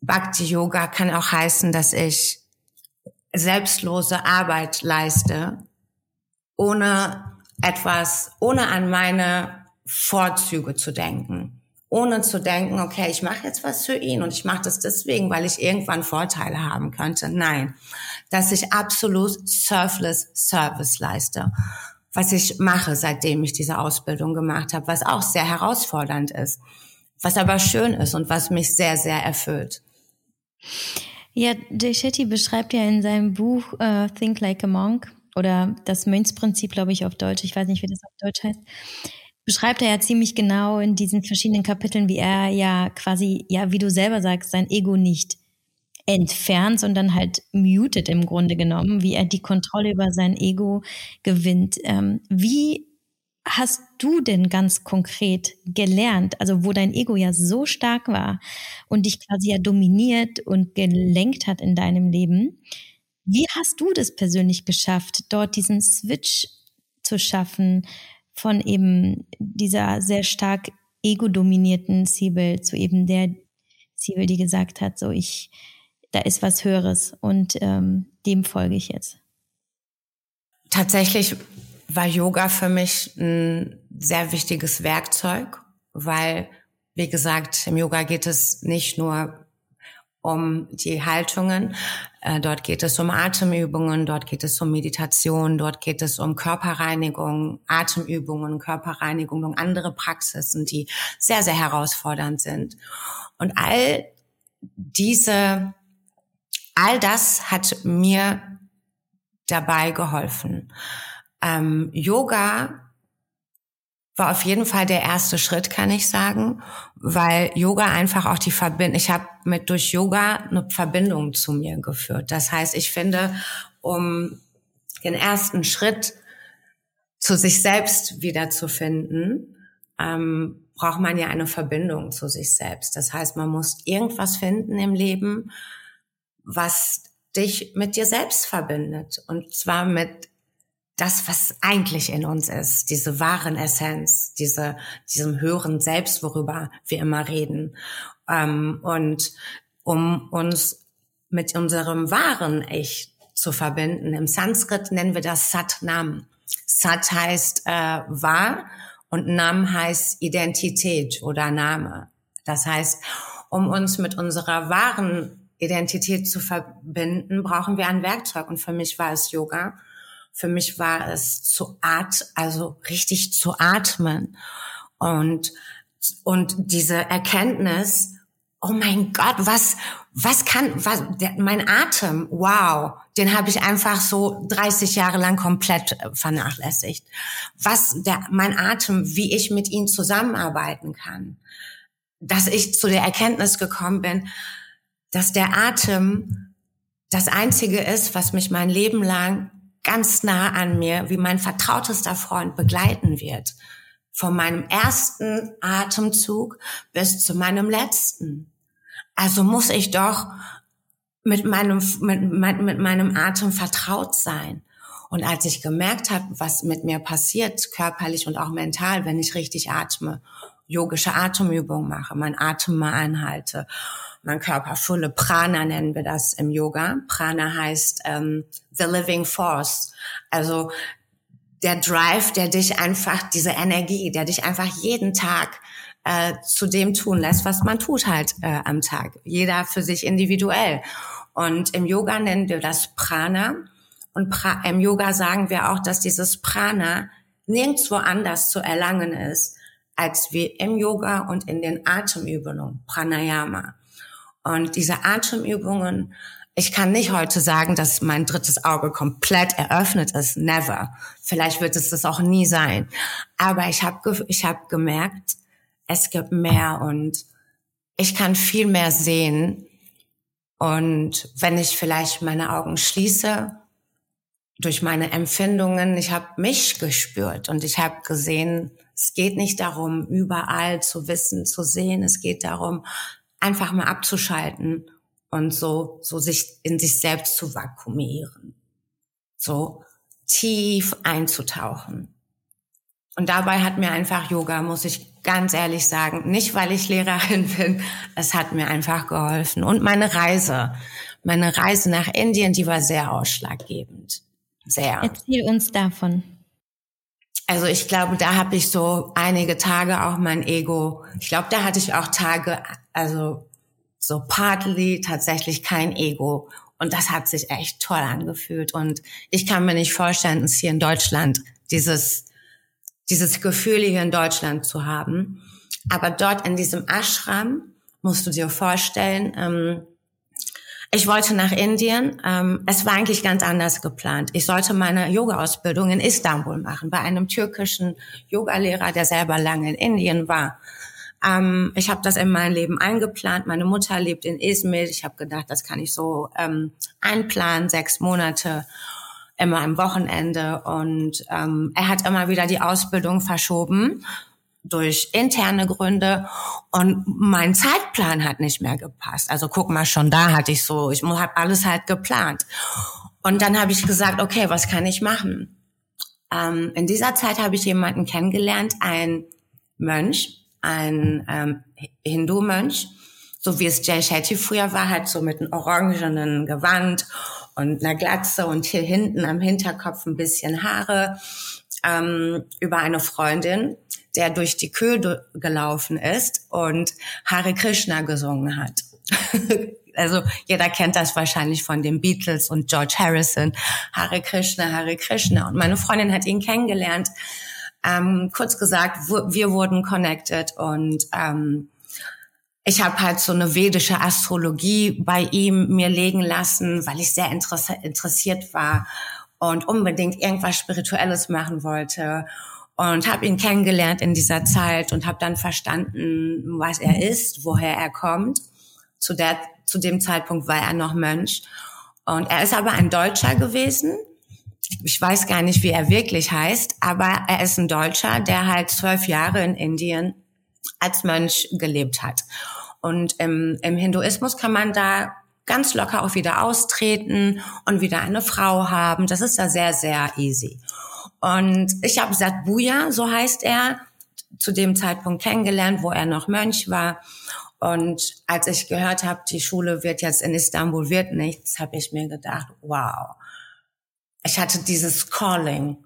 Bhakti Yoga kann auch heißen, dass ich selbstlose Arbeit leiste, ohne etwas, ohne an meine Vorzüge zu denken ohne zu denken, okay, ich mache jetzt was für ihn und ich mache das deswegen, weil ich irgendwann Vorteile haben könnte. Nein, dass ich absolut surfless Service leiste, was ich mache, seitdem ich diese Ausbildung gemacht habe, was auch sehr herausfordernd ist, was aber schön ist und was mich sehr, sehr erfüllt. Ja, Jay Shetty beschreibt ja in seinem Buch uh, Think Like a Monk oder das Mönchsprinzip, glaube ich, auf Deutsch. Ich weiß nicht, wie das auf Deutsch heißt beschreibt er ja ziemlich genau in diesen verschiedenen Kapiteln, wie er ja quasi, ja, wie du selber sagst, sein Ego nicht entfernt, sondern halt muted im Grunde genommen, wie er die Kontrolle über sein Ego gewinnt. Ähm, wie hast du denn ganz konkret gelernt, also wo dein Ego ja so stark war und dich quasi ja dominiert und gelenkt hat in deinem Leben? Wie hast du das persönlich geschafft, dort diesen Switch zu schaffen von eben dieser sehr stark ego-dominierten Siebel zu eben der Siebel, die gesagt hat, so ich, da ist was Höheres und ähm, dem folge ich jetzt? Tatsächlich war Yoga für mich ein sehr wichtiges Werkzeug, weil, wie gesagt, im Yoga geht es nicht nur um die Haltungen, äh, dort geht es um Atemübungen, dort geht es um Meditation, dort geht es um Körperreinigung, Atemübungen, Körperreinigung und andere Praxisen, die sehr, sehr herausfordernd sind. Und all diese, all das hat mir dabei geholfen. Ähm, Yoga war auf jeden Fall der erste Schritt, kann ich sagen, weil Yoga einfach auch die Verbindung, ich habe mit durch Yoga eine Verbindung zu mir geführt. Das heißt, ich finde, um den ersten Schritt zu sich selbst wiederzufinden, ähm, braucht man ja eine Verbindung zu sich selbst. Das heißt, man muss irgendwas finden im Leben, was dich mit dir selbst verbindet. Und zwar mit das, was eigentlich in uns ist, diese wahren Essenz, diese, diesem höheren Selbst, worüber wir immer reden. Ähm, und um uns mit unserem wahren Ich zu verbinden. Im Sanskrit nennen wir das Sat Nam. Sat heißt äh, wahr und Nam heißt Identität oder Name. Das heißt, um uns mit unserer wahren Identität zu verbinden, brauchen wir ein Werkzeug. Und für mich war es Yoga. Für mich war es zu at, also richtig zu atmen und und diese Erkenntnis, oh mein Gott, was was kann was der, mein Atem, wow, den habe ich einfach so 30 Jahre lang komplett äh, vernachlässigt. Was der mein Atem, wie ich mit ihm zusammenarbeiten kann, dass ich zu der Erkenntnis gekommen bin, dass der Atem das einzige ist, was mich mein Leben lang ganz nah an mir, wie mein vertrautester Freund begleiten wird. Von meinem ersten Atemzug bis zu meinem letzten. Also muss ich doch mit meinem, mit, mit meinem Atem vertraut sein. Und als ich gemerkt habe, was mit mir passiert, körperlich und auch mental, wenn ich richtig atme, yogische Atemübungen mache, mein Atem mal anhalte mein Körper volle Prana nennen wir das im Yoga. Prana heißt ähm, the living force. Also der Drive, der dich einfach, diese Energie, der dich einfach jeden Tag äh, zu dem tun lässt, was man tut halt äh, am Tag. Jeder für sich individuell. Und im Yoga nennen wir das Prana. Und pra im Yoga sagen wir auch, dass dieses Prana nirgendwo anders zu erlangen ist, als wie im Yoga und in den Atemübungen, Pranayama. Und diese Atemübungen, ich kann nicht heute sagen, dass mein drittes Auge komplett eröffnet ist. Never. Vielleicht wird es das auch nie sein. Aber ich habe ich hab gemerkt, es gibt mehr und ich kann viel mehr sehen. Und wenn ich vielleicht meine Augen schließe, durch meine Empfindungen, ich habe mich gespürt und ich habe gesehen, es geht nicht darum, überall zu wissen, zu sehen. Es geht darum, einfach mal abzuschalten und so, so sich in sich selbst zu vakuumieren. So tief einzutauchen. Und dabei hat mir einfach Yoga, muss ich ganz ehrlich sagen, nicht weil ich Lehrerin bin, es hat mir einfach geholfen. Und meine Reise, meine Reise nach Indien, die war sehr ausschlaggebend. Sehr. Erzähl uns davon. Also ich glaube, da habe ich so einige Tage auch mein Ego. Ich glaube, da hatte ich auch Tage, also so partly tatsächlich kein Ego. Und das hat sich echt toll angefühlt. Und ich kann mir nicht vorstellen, es hier in Deutschland, dieses, dieses Gefühl hier in Deutschland zu haben. Aber dort in diesem Ashram musst du dir vorstellen, ähm, ich wollte nach Indien. Ähm, es war eigentlich ganz anders geplant. Ich sollte meine Yoga-Ausbildung in Istanbul machen, bei einem türkischen Yogalehrer, der selber lange in Indien war. Ähm, ich habe das in mein Leben eingeplant. Meine Mutter lebt in Izmir. Ich habe gedacht, das kann ich so ähm, einplanen, sechs Monate immer am Wochenende. Und ähm, er hat immer wieder die Ausbildung verschoben durch interne Gründe und mein Zeitplan hat nicht mehr gepasst. Also guck mal, schon da hatte ich so, ich habe alles halt geplant. Und dann habe ich gesagt, okay, was kann ich machen? Ähm, in dieser Zeit habe ich jemanden kennengelernt, ein Mönch, ein ähm, Hindu-Mönch, so wie es Jay Shetty früher war, halt so mit einem orangenen Gewand und einer Glatze und hier hinten am Hinterkopf ein bisschen Haare ähm, über eine Freundin, der durch die Kühe gelaufen ist und Hare Krishna gesungen hat. also jeder kennt das wahrscheinlich von den Beatles und George Harrison. Hare Krishna, Hare Krishna. Und meine Freundin hat ihn kennengelernt. Ähm, kurz gesagt, wir wurden connected und ähm, ich habe halt so eine vedische Astrologie bei ihm mir legen lassen, weil ich sehr interessiert war und unbedingt irgendwas Spirituelles machen wollte und habe ihn kennengelernt in dieser Zeit und habe dann verstanden, was er ist, woher er kommt. Zu der zu dem Zeitpunkt war er noch Mönch und er ist aber ein Deutscher gewesen. Ich weiß gar nicht, wie er wirklich heißt, aber er ist ein Deutscher, der halt zwölf Jahre in Indien als Mönch gelebt hat. Und im, im Hinduismus kann man da ganz locker auch wieder austreten und wieder eine Frau haben. Das ist da sehr, sehr easy. Und ich habe Satbuja, so heißt er, zu dem Zeitpunkt kennengelernt, wo er noch Mönch war. Und als ich gehört habe, die Schule wird jetzt in Istanbul wird nichts, habe ich mir gedacht, wow. Ich hatte dieses Calling.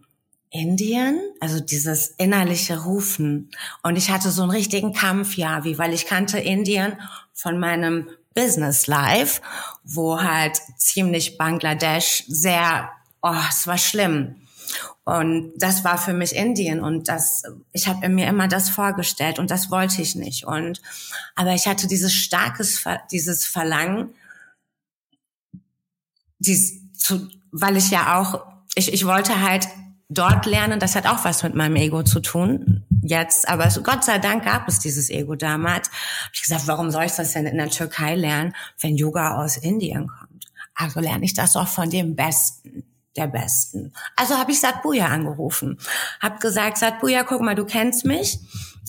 Indien, also dieses innerliche Rufen. Und ich hatte so einen richtigen Kampf, ja, wie, weil ich kannte Indien von meinem Business Life, wo halt ziemlich Bangladesch sehr, oh, es war schlimm. Und das war für mich Indien und das, ich habe mir immer das vorgestellt und das wollte ich nicht. Und aber ich hatte dieses starkes, dieses Verlangen, dies zu, weil ich ja auch, ich, ich wollte halt dort lernen. Das hat auch was mit meinem Ego zu tun jetzt, aber Gott sei Dank gab es dieses Ego damals. Hab ich gesagt, warum soll ich das denn in der Türkei lernen, wenn Yoga aus Indien kommt? Also lerne ich das auch von dem Besten der Besten. Also habe ich Satbuja angerufen, hab gesagt, Satbuja, guck mal, du kennst mich.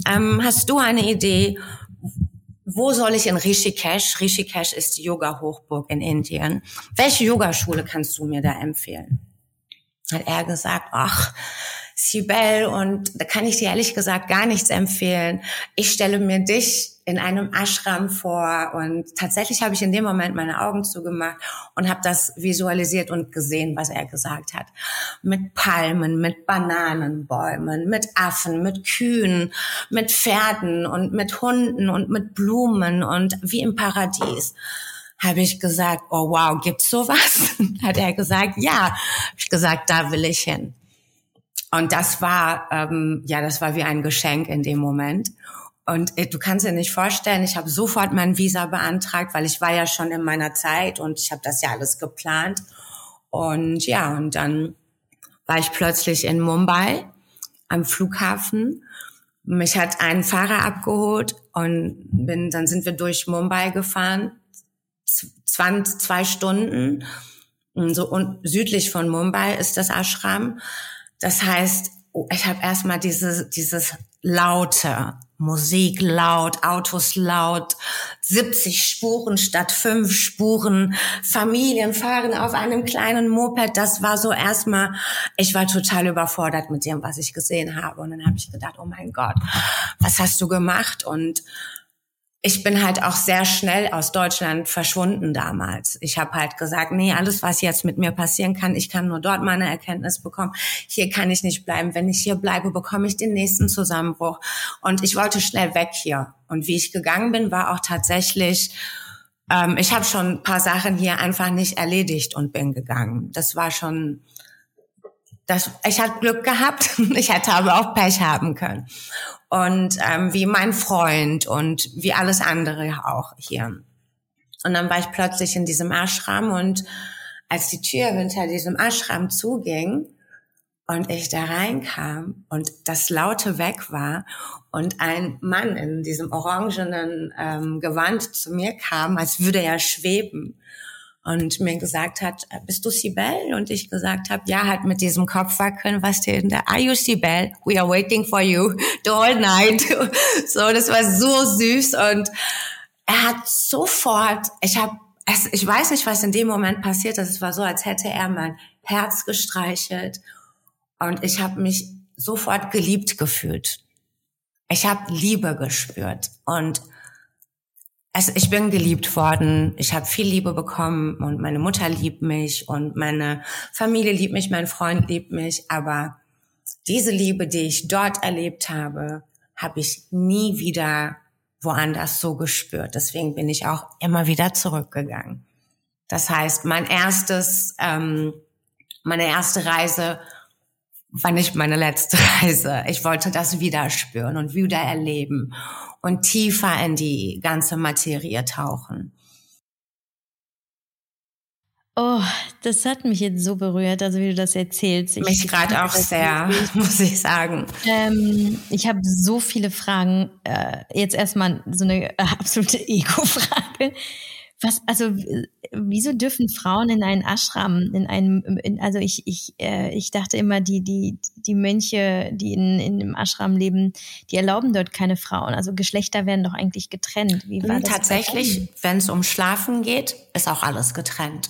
Ähm, hast du eine Idee, wo soll ich in Rishikesh? Rishikesh ist die Yoga-Hochburg in Indien. Welche Yogaschule kannst du mir da empfehlen? Hat er gesagt, ach, Sibel und da kann ich dir ehrlich gesagt gar nichts empfehlen. Ich stelle mir dich in einem Ashram vor und tatsächlich habe ich in dem Moment meine Augen zugemacht und habe das visualisiert und gesehen, was er gesagt hat. Mit Palmen, mit Bananenbäumen, mit Affen, mit Kühen, mit Pferden und mit Hunden und mit Blumen und wie im Paradies habe ich gesagt, oh wow, gibt's sowas? Hat er gesagt, ja. Hab ich gesagt, da will ich hin. Und das war, ähm, ja, das war wie ein Geschenk in dem Moment. Und äh, du kannst dir nicht vorstellen, ich habe sofort mein Visa beantragt, weil ich war ja schon in meiner Zeit und ich habe das ja alles geplant. Und ja, und dann war ich plötzlich in Mumbai am Flughafen. Mich hat ein Fahrer abgeholt und bin, dann sind wir durch Mumbai gefahren, zwei, zwei Stunden. Und so und südlich von Mumbai ist das Ashram. Das heißt, oh, ich habe erstmal diese, dieses laute Musik laut, Autos laut, 70 Spuren statt fünf Spuren, Familien fahren auf einem kleinen Moped. Das war so erstmal, ich war total überfordert mit dem, was ich gesehen habe. Und dann habe ich gedacht, oh mein Gott, was hast du gemacht? Und ich bin halt auch sehr schnell aus Deutschland verschwunden damals. Ich habe halt gesagt, nee, alles, was jetzt mit mir passieren kann, ich kann nur dort meine Erkenntnis bekommen. Hier kann ich nicht bleiben. Wenn ich hier bleibe, bekomme ich den nächsten Zusammenbruch. Und ich wollte schnell weg hier. Und wie ich gegangen bin, war auch tatsächlich, ähm, ich habe schon ein paar Sachen hier einfach nicht erledigt und bin gegangen. Das war schon, das, ich hatte Glück gehabt. Ich hätte aber auch Pech haben können und ähm, wie mein Freund und wie alles andere auch hier. Und dann war ich plötzlich in diesem Ashram und als die Tür hinter diesem Ashram zuging und ich da reinkam und das Laute weg war und ein Mann in diesem orangenen ähm, Gewand zu mir kam, als würde er schweben und mir gesagt hat, äh, bist du Sibel? Und ich gesagt habe, ja, hat mit diesem Kopfwackeln, was in der, are you Sibel? We are waiting for you the whole night. So, das war so süß und er hat sofort, ich habe, ich weiß nicht, was in dem Moment passiert ist. Es war so, als hätte er mein Herz gestreichelt und ich habe mich sofort geliebt gefühlt. Ich habe Liebe gespürt und also ich bin geliebt worden, ich habe viel Liebe bekommen und meine Mutter liebt mich und meine Familie liebt mich, mein Freund liebt mich, aber diese Liebe, die ich dort erlebt habe, habe ich nie wieder woanders so gespürt. Deswegen bin ich auch immer wieder zurückgegangen. Das heißt, mein erstes, ähm, meine erste Reise war nicht meine letzte Reise. Ich wollte das wieder spüren und wieder erleben und tiefer in die ganze Materie tauchen. Oh, das hat mich jetzt so berührt, also wie du das erzählst. Ich, mich gerade auch sehr, muss ich sagen. Ähm, ich habe so viele Fragen. Äh, jetzt erstmal so eine absolute Ego-Frage. Was, also, wieso dürfen Frauen in einen Ashram, in einem, in, also ich, ich, äh, ich dachte immer, die, die, die Mönche, die in, in dem Ashram leben, die erlauben dort keine Frauen. Also Geschlechter werden doch eigentlich getrennt. Wie war das Tatsächlich, wenn es um Schlafen geht, ist auch alles getrennt.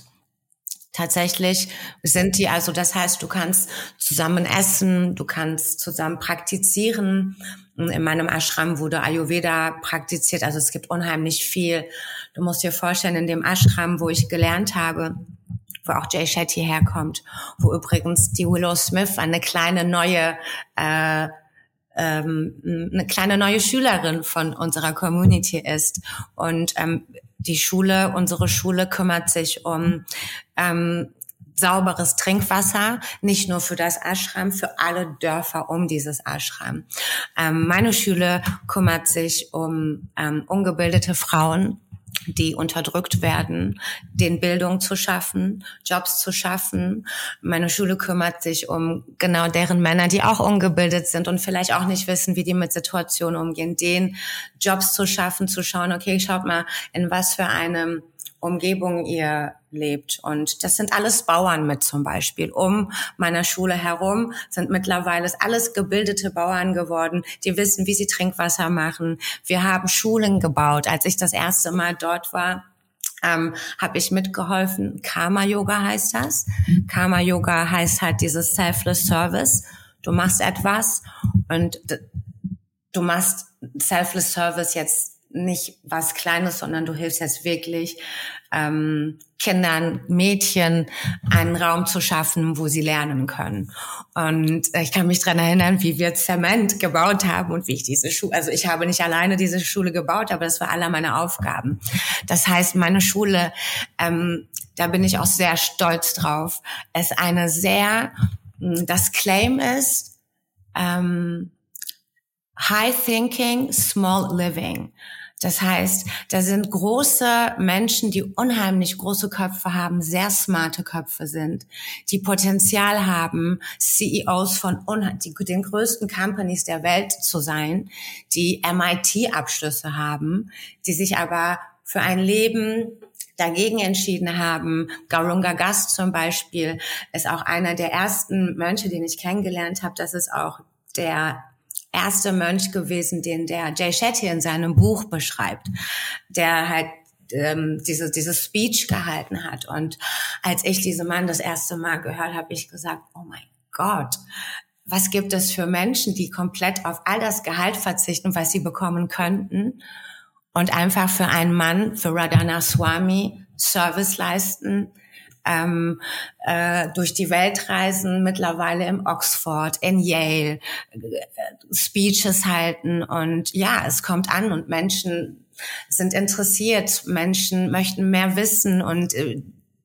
Tatsächlich sind die, also das heißt, du kannst zusammen essen, du kannst zusammen praktizieren. In meinem Ashram wurde Ayurveda praktiziert, also es gibt unheimlich viel. Du musst dir vorstellen, in dem Ashram, wo ich gelernt habe, wo auch Jay Shetty herkommt, wo übrigens die Willow Smith eine kleine neue äh, ähm, eine kleine neue Schülerin von unserer Community ist. Und ähm, die Schule, unsere Schule kümmert sich um ähm, sauberes Trinkwasser, nicht nur für das Ashram, für alle Dörfer um dieses Ashram. Ähm, meine Schule kümmert sich um ähm, ungebildete Frauen die unterdrückt werden, den Bildung zu schaffen, Jobs zu schaffen. Meine Schule kümmert sich um genau deren Männer, die auch ungebildet sind und vielleicht auch nicht wissen, wie die mit Situationen umgehen, den Jobs zu schaffen, zu schauen, okay, schaut mal, in was für einem Umgebung ihr lebt. Und das sind alles Bauern mit zum Beispiel. Um meiner Schule herum sind mittlerweile alles gebildete Bauern geworden, die wissen, wie sie Trinkwasser machen. Wir haben Schulen gebaut. Als ich das erste Mal dort war, ähm, habe ich mitgeholfen. Karma Yoga heißt das. Karma Yoga heißt halt dieses Selfless Service. Du machst etwas und du machst Selfless Service jetzt nicht was Kleines, sondern du hilfst jetzt wirklich ähm, Kindern, Mädchen einen Raum zu schaffen, wo sie lernen können. Und ich kann mich dran erinnern, wie wir Zement gebaut haben und wie ich diese Schule, also ich habe nicht alleine diese Schule gebaut, aber das war aller meine Aufgaben. Das heißt, meine Schule, ähm, da bin ich auch sehr stolz drauf, ist eine sehr, das Claim ist, ähm, High Thinking, Small Living. Das heißt, da sind große Menschen, die unheimlich große Köpfe haben, sehr smarte Köpfe sind, die Potenzial haben, CEOs von die, den größten Companies der Welt zu sein, die MIT-Abschlüsse haben, die sich aber für ein Leben dagegen entschieden haben. Garunga Gast zum Beispiel ist auch einer der ersten Mönche, den ich kennengelernt habe. Das ist auch der erste Mönch gewesen, den der Jay Shetty in seinem Buch beschreibt, der halt ähm, diese, diese Speech gehalten hat. Und als ich diesen Mann das erste Mal gehört habe, ich gesagt, oh mein Gott, was gibt es für Menschen, die komplett auf all das Gehalt verzichten, was sie bekommen könnten und einfach für einen Mann, für Radhana Swami Service leisten, ähm, äh, durch die Welt reisen, mittlerweile im Oxford, in Yale, äh, Speeches halten und ja, es kommt an und Menschen sind interessiert, Menschen möchten mehr wissen und äh,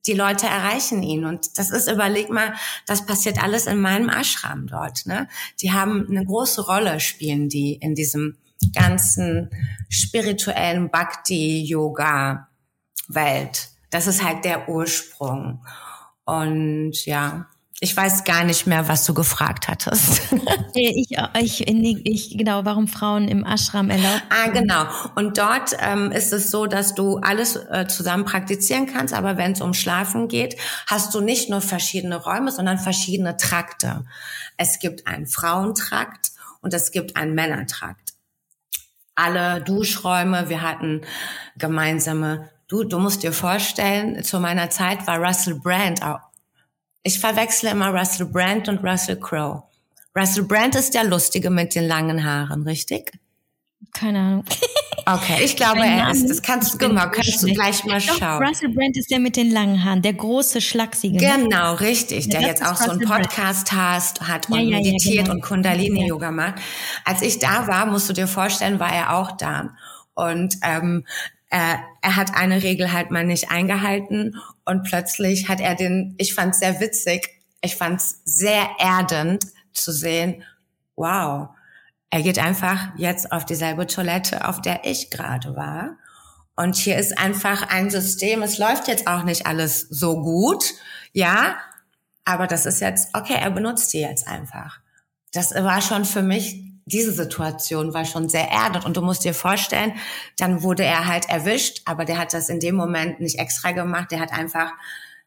die Leute erreichen ihn. Und das ist, überleg mal, das passiert alles in meinem Ashram dort. Ne? Die haben eine große Rolle, spielen die in diesem ganzen spirituellen Bhakti-Yoga Welt. Das ist halt der Ursprung. Und ja, ich weiß gar nicht mehr, was du gefragt hattest. ich, ich, ich, genau, warum Frauen im Ashram erlaubt. Ah, genau. Und dort ähm, ist es so, dass du alles äh, zusammen praktizieren kannst, aber wenn es um Schlafen geht, hast du nicht nur verschiedene Räume, sondern verschiedene Trakte. Es gibt einen Frauentrakt und es gibt einen Männertrakt. Alle Duschräume, wir hatten gemeinsame Du, du musst dir vorstellen, zu meiner Zeit war Russell Brand auch. Ich verwechsle immer Russell Brand und Russell Crowe. Russell Brand ist der Lustige mit den langen Haaren, richtig? Keine Ahnung. Okay, ich glaube, er ist. Das kannst du genau, kannst du gleich mal Doch, schauen. Russell Brand ist der mit den langen Haaren, der große Schlachsige. Ne? Genau, richtig. Ja, der jetzt auch so einen Podcast hast, hat und ja, ja, meditiert genau. und Kundalini Yoga macht. Als ich da war, musst du dir vorstellen, war er auch da. Und ähm, er, er hat eine Regel halt mal nicht eingehalten und plötzlich hat er den, ich fand es sehr witzig, ich fand es sehr erdend zu sehen, wow, er geht einfach jetzt auf dieselbe Toilette, auf der ich gerade war. Und hier ist einfach ein System, es läuft jetzt auch nicht alles so gut, ja, aber das ist jetzt, okay, er benutzt die jetzt einfach. Das war schon für mich diese Situation war schon sehr erdend und du musst dir vorstellen, dann wurde er halt erwischt, aber der hat das in dem Moment nicht extra gemacht, der hat einfach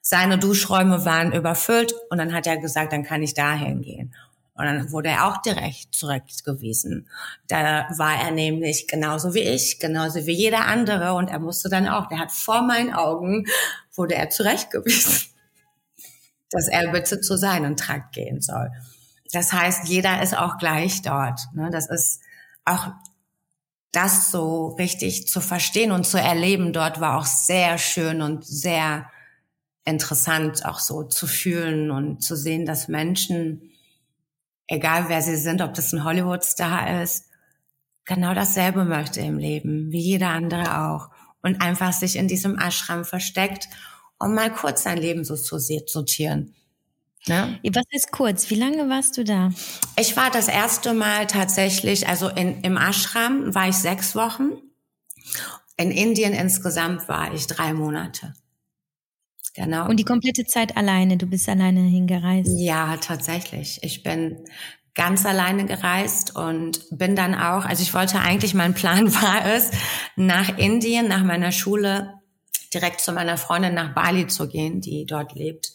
seine Duschräume waren überfüllt und dann hat er gesagt, dann kann ich dahin gehen. Und dann wurde er auch direkt zurückgewiesen. Da war er nämlich genauso wie ich, genauso wie jeder andere und er musste dann auch, der hat vor meinen Augen, wurde er zurechtgewiesen, dass er bitte zu seinem Trakt gehen soll. Das heißt, jeder ist auch gleich dort. Ne? Das ist auch das so richtig zu verstehen und zu erleben dort war auch sehr schön und sehr interessant, auch so zu fühlen und zu sehen, dass Menschen, egal wer sie sind, ob das ein Hollywood-Star ist, genau dasselbe möchte im Leben, wie jeder andere auch. Und einfach sich in diesem Ashram versteckt, um mal kurz sein Leben so zu sortieren. Ne? Was ist kurz? Wie lange warst du da? Ich war das erste Mal tatsächlich, also in, im Ashram war ich sechs Wochen. In Indien insgesamt war ich drei Monate. Genau. Und die komplette Zeit alleine? Du bist alleine hingereist? Ja, tatsächlich. Ich bin ganz alleine gereist und bin dann auch, also ich wollte eigentlich, mein Plan war es, nach Indien, nach meiner Schule, direkt zu meiner Freundin nach Bali zu gehen, die dort lebt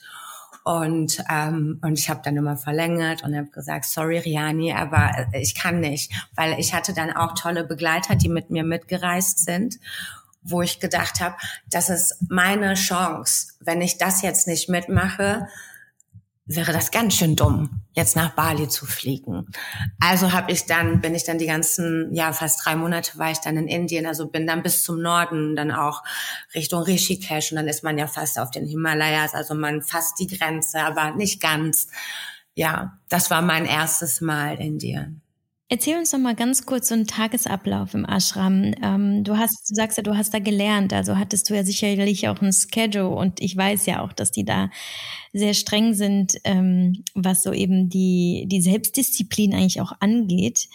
und, ähm, und ich habe dann immer verlängert und habe gesagt, sorry Riani, aber ich kann nicht, weil ich hatte dann auch tolle Begleiter, die mit mir mitgereist sind wo ich gedacht habe, das ist meine Chance. Wenn ich das jetzt nicht mitmache, wäre das ganz schön dumm, jetzt nach Bali zu fliegen. Also habe ich dann, bin ich dann die ganzen, ja, fast drei Monate war ich dann in Indien, also bin dann bis zum Norden, dann auch Richtung Rishikesh und dann ist man ja fast auf den Himalayas, also man fast die Grenze, aber nicht ganz. Ja, das war mein erstes Mal Indien. Erzähl uns noch mal ganz kurz so einen Tagesablauf im Ashram. Ähm, du hast, du sagst ja, du hast da gelernt, also hattest du ja sicherlich auch ein Schedule und ich weiß ja auch, dass die da sehr streng sind, ähm, was so eben die, die Selbstdisziplin eigentlich auch angeht.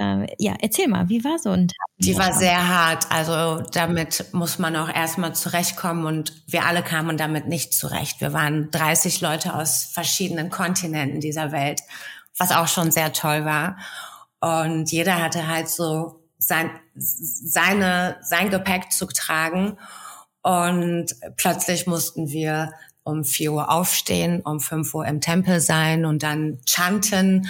Äh, ja, erzähl mal, wie war so ein Tag? Die war sehr hart. Also damit muss man auch erstmal zurechtkommen und wir alle kamen damit nicht zurecht. Wir waren 30 Leute aus verschiedenen Kontinenten dieser Welt, was auch schon sehr toll war. Und jeder hatte halt so sein, seine, sein Gepäck zu tragen. Und plötzlich mussten wir um vier Uhr aufstehen, um fünf Uhr im Tempel sein und dann chanten.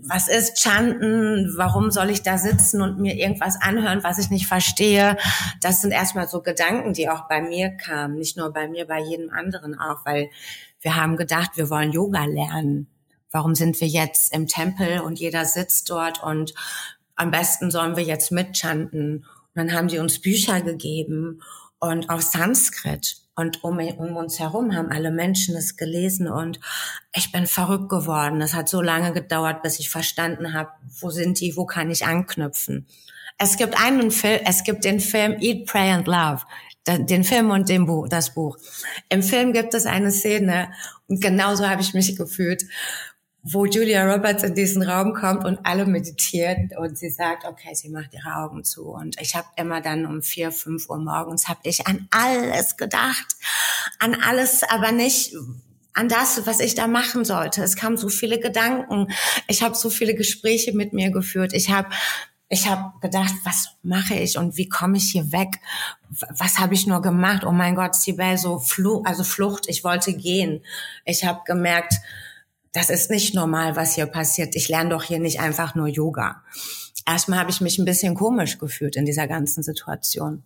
Was ist chanten? Warum soll ich da sitzen und mir irgendwas anhören, was ich nicht verstehe? Das sind erstmal so Gedanken, die auch bei mir kamen. Nicht nur bei mir, bei jedem anderen auch, weil wir haben gedacht, wir wollen Yoga lernen. Warum sind wir jetzt im Tempel und jeder sitzt dort und am besten sollen wir jetzt mitchanten? Und dann haben die uns Bücher gegeben und auf Sanskrit. Und um, um, uns herum haben alle Menschen es gelesen und ich bin verrückt geworden. Es hat so lange gedauert, bis ich verstanden habe, wo sind die, wo kann ich anknüpfen. Es gibt einen Film, es gibt den Film Eat, Pray and Love, den Film und den Buch, das Buch. Im Film gibt es eine Szene und genauso habe ich mich gefühlt, wo Julia Roberts in diesen Raum kommt und alle meditieren und sie sagt, okay, sie macht ihre Augen zu. Und ich habe immer dann um vier, fünf Uhr morgens habe ich an alles gedacht, an alles, aber nicht an das, was ich da machen sollte. Es kamen so viele Gedanken. Ich habe so viele Gespräche mit mir geführt. Ich habe ich habe gedacht, was mache ich und wie komme ich hier weg? Was habe ich nur gemacht? Oh mein Gott, Sibel, so Flucht, also Flucht. Ich wollte gehen. Ich habe gemerkt, das ist nicht normal, was hier passiert. Ich lerne doch hier nicht einfach nur Yoga. Erstmal habe ich mich ein bisschen komisch gefühlt in dieser ganzen Situation.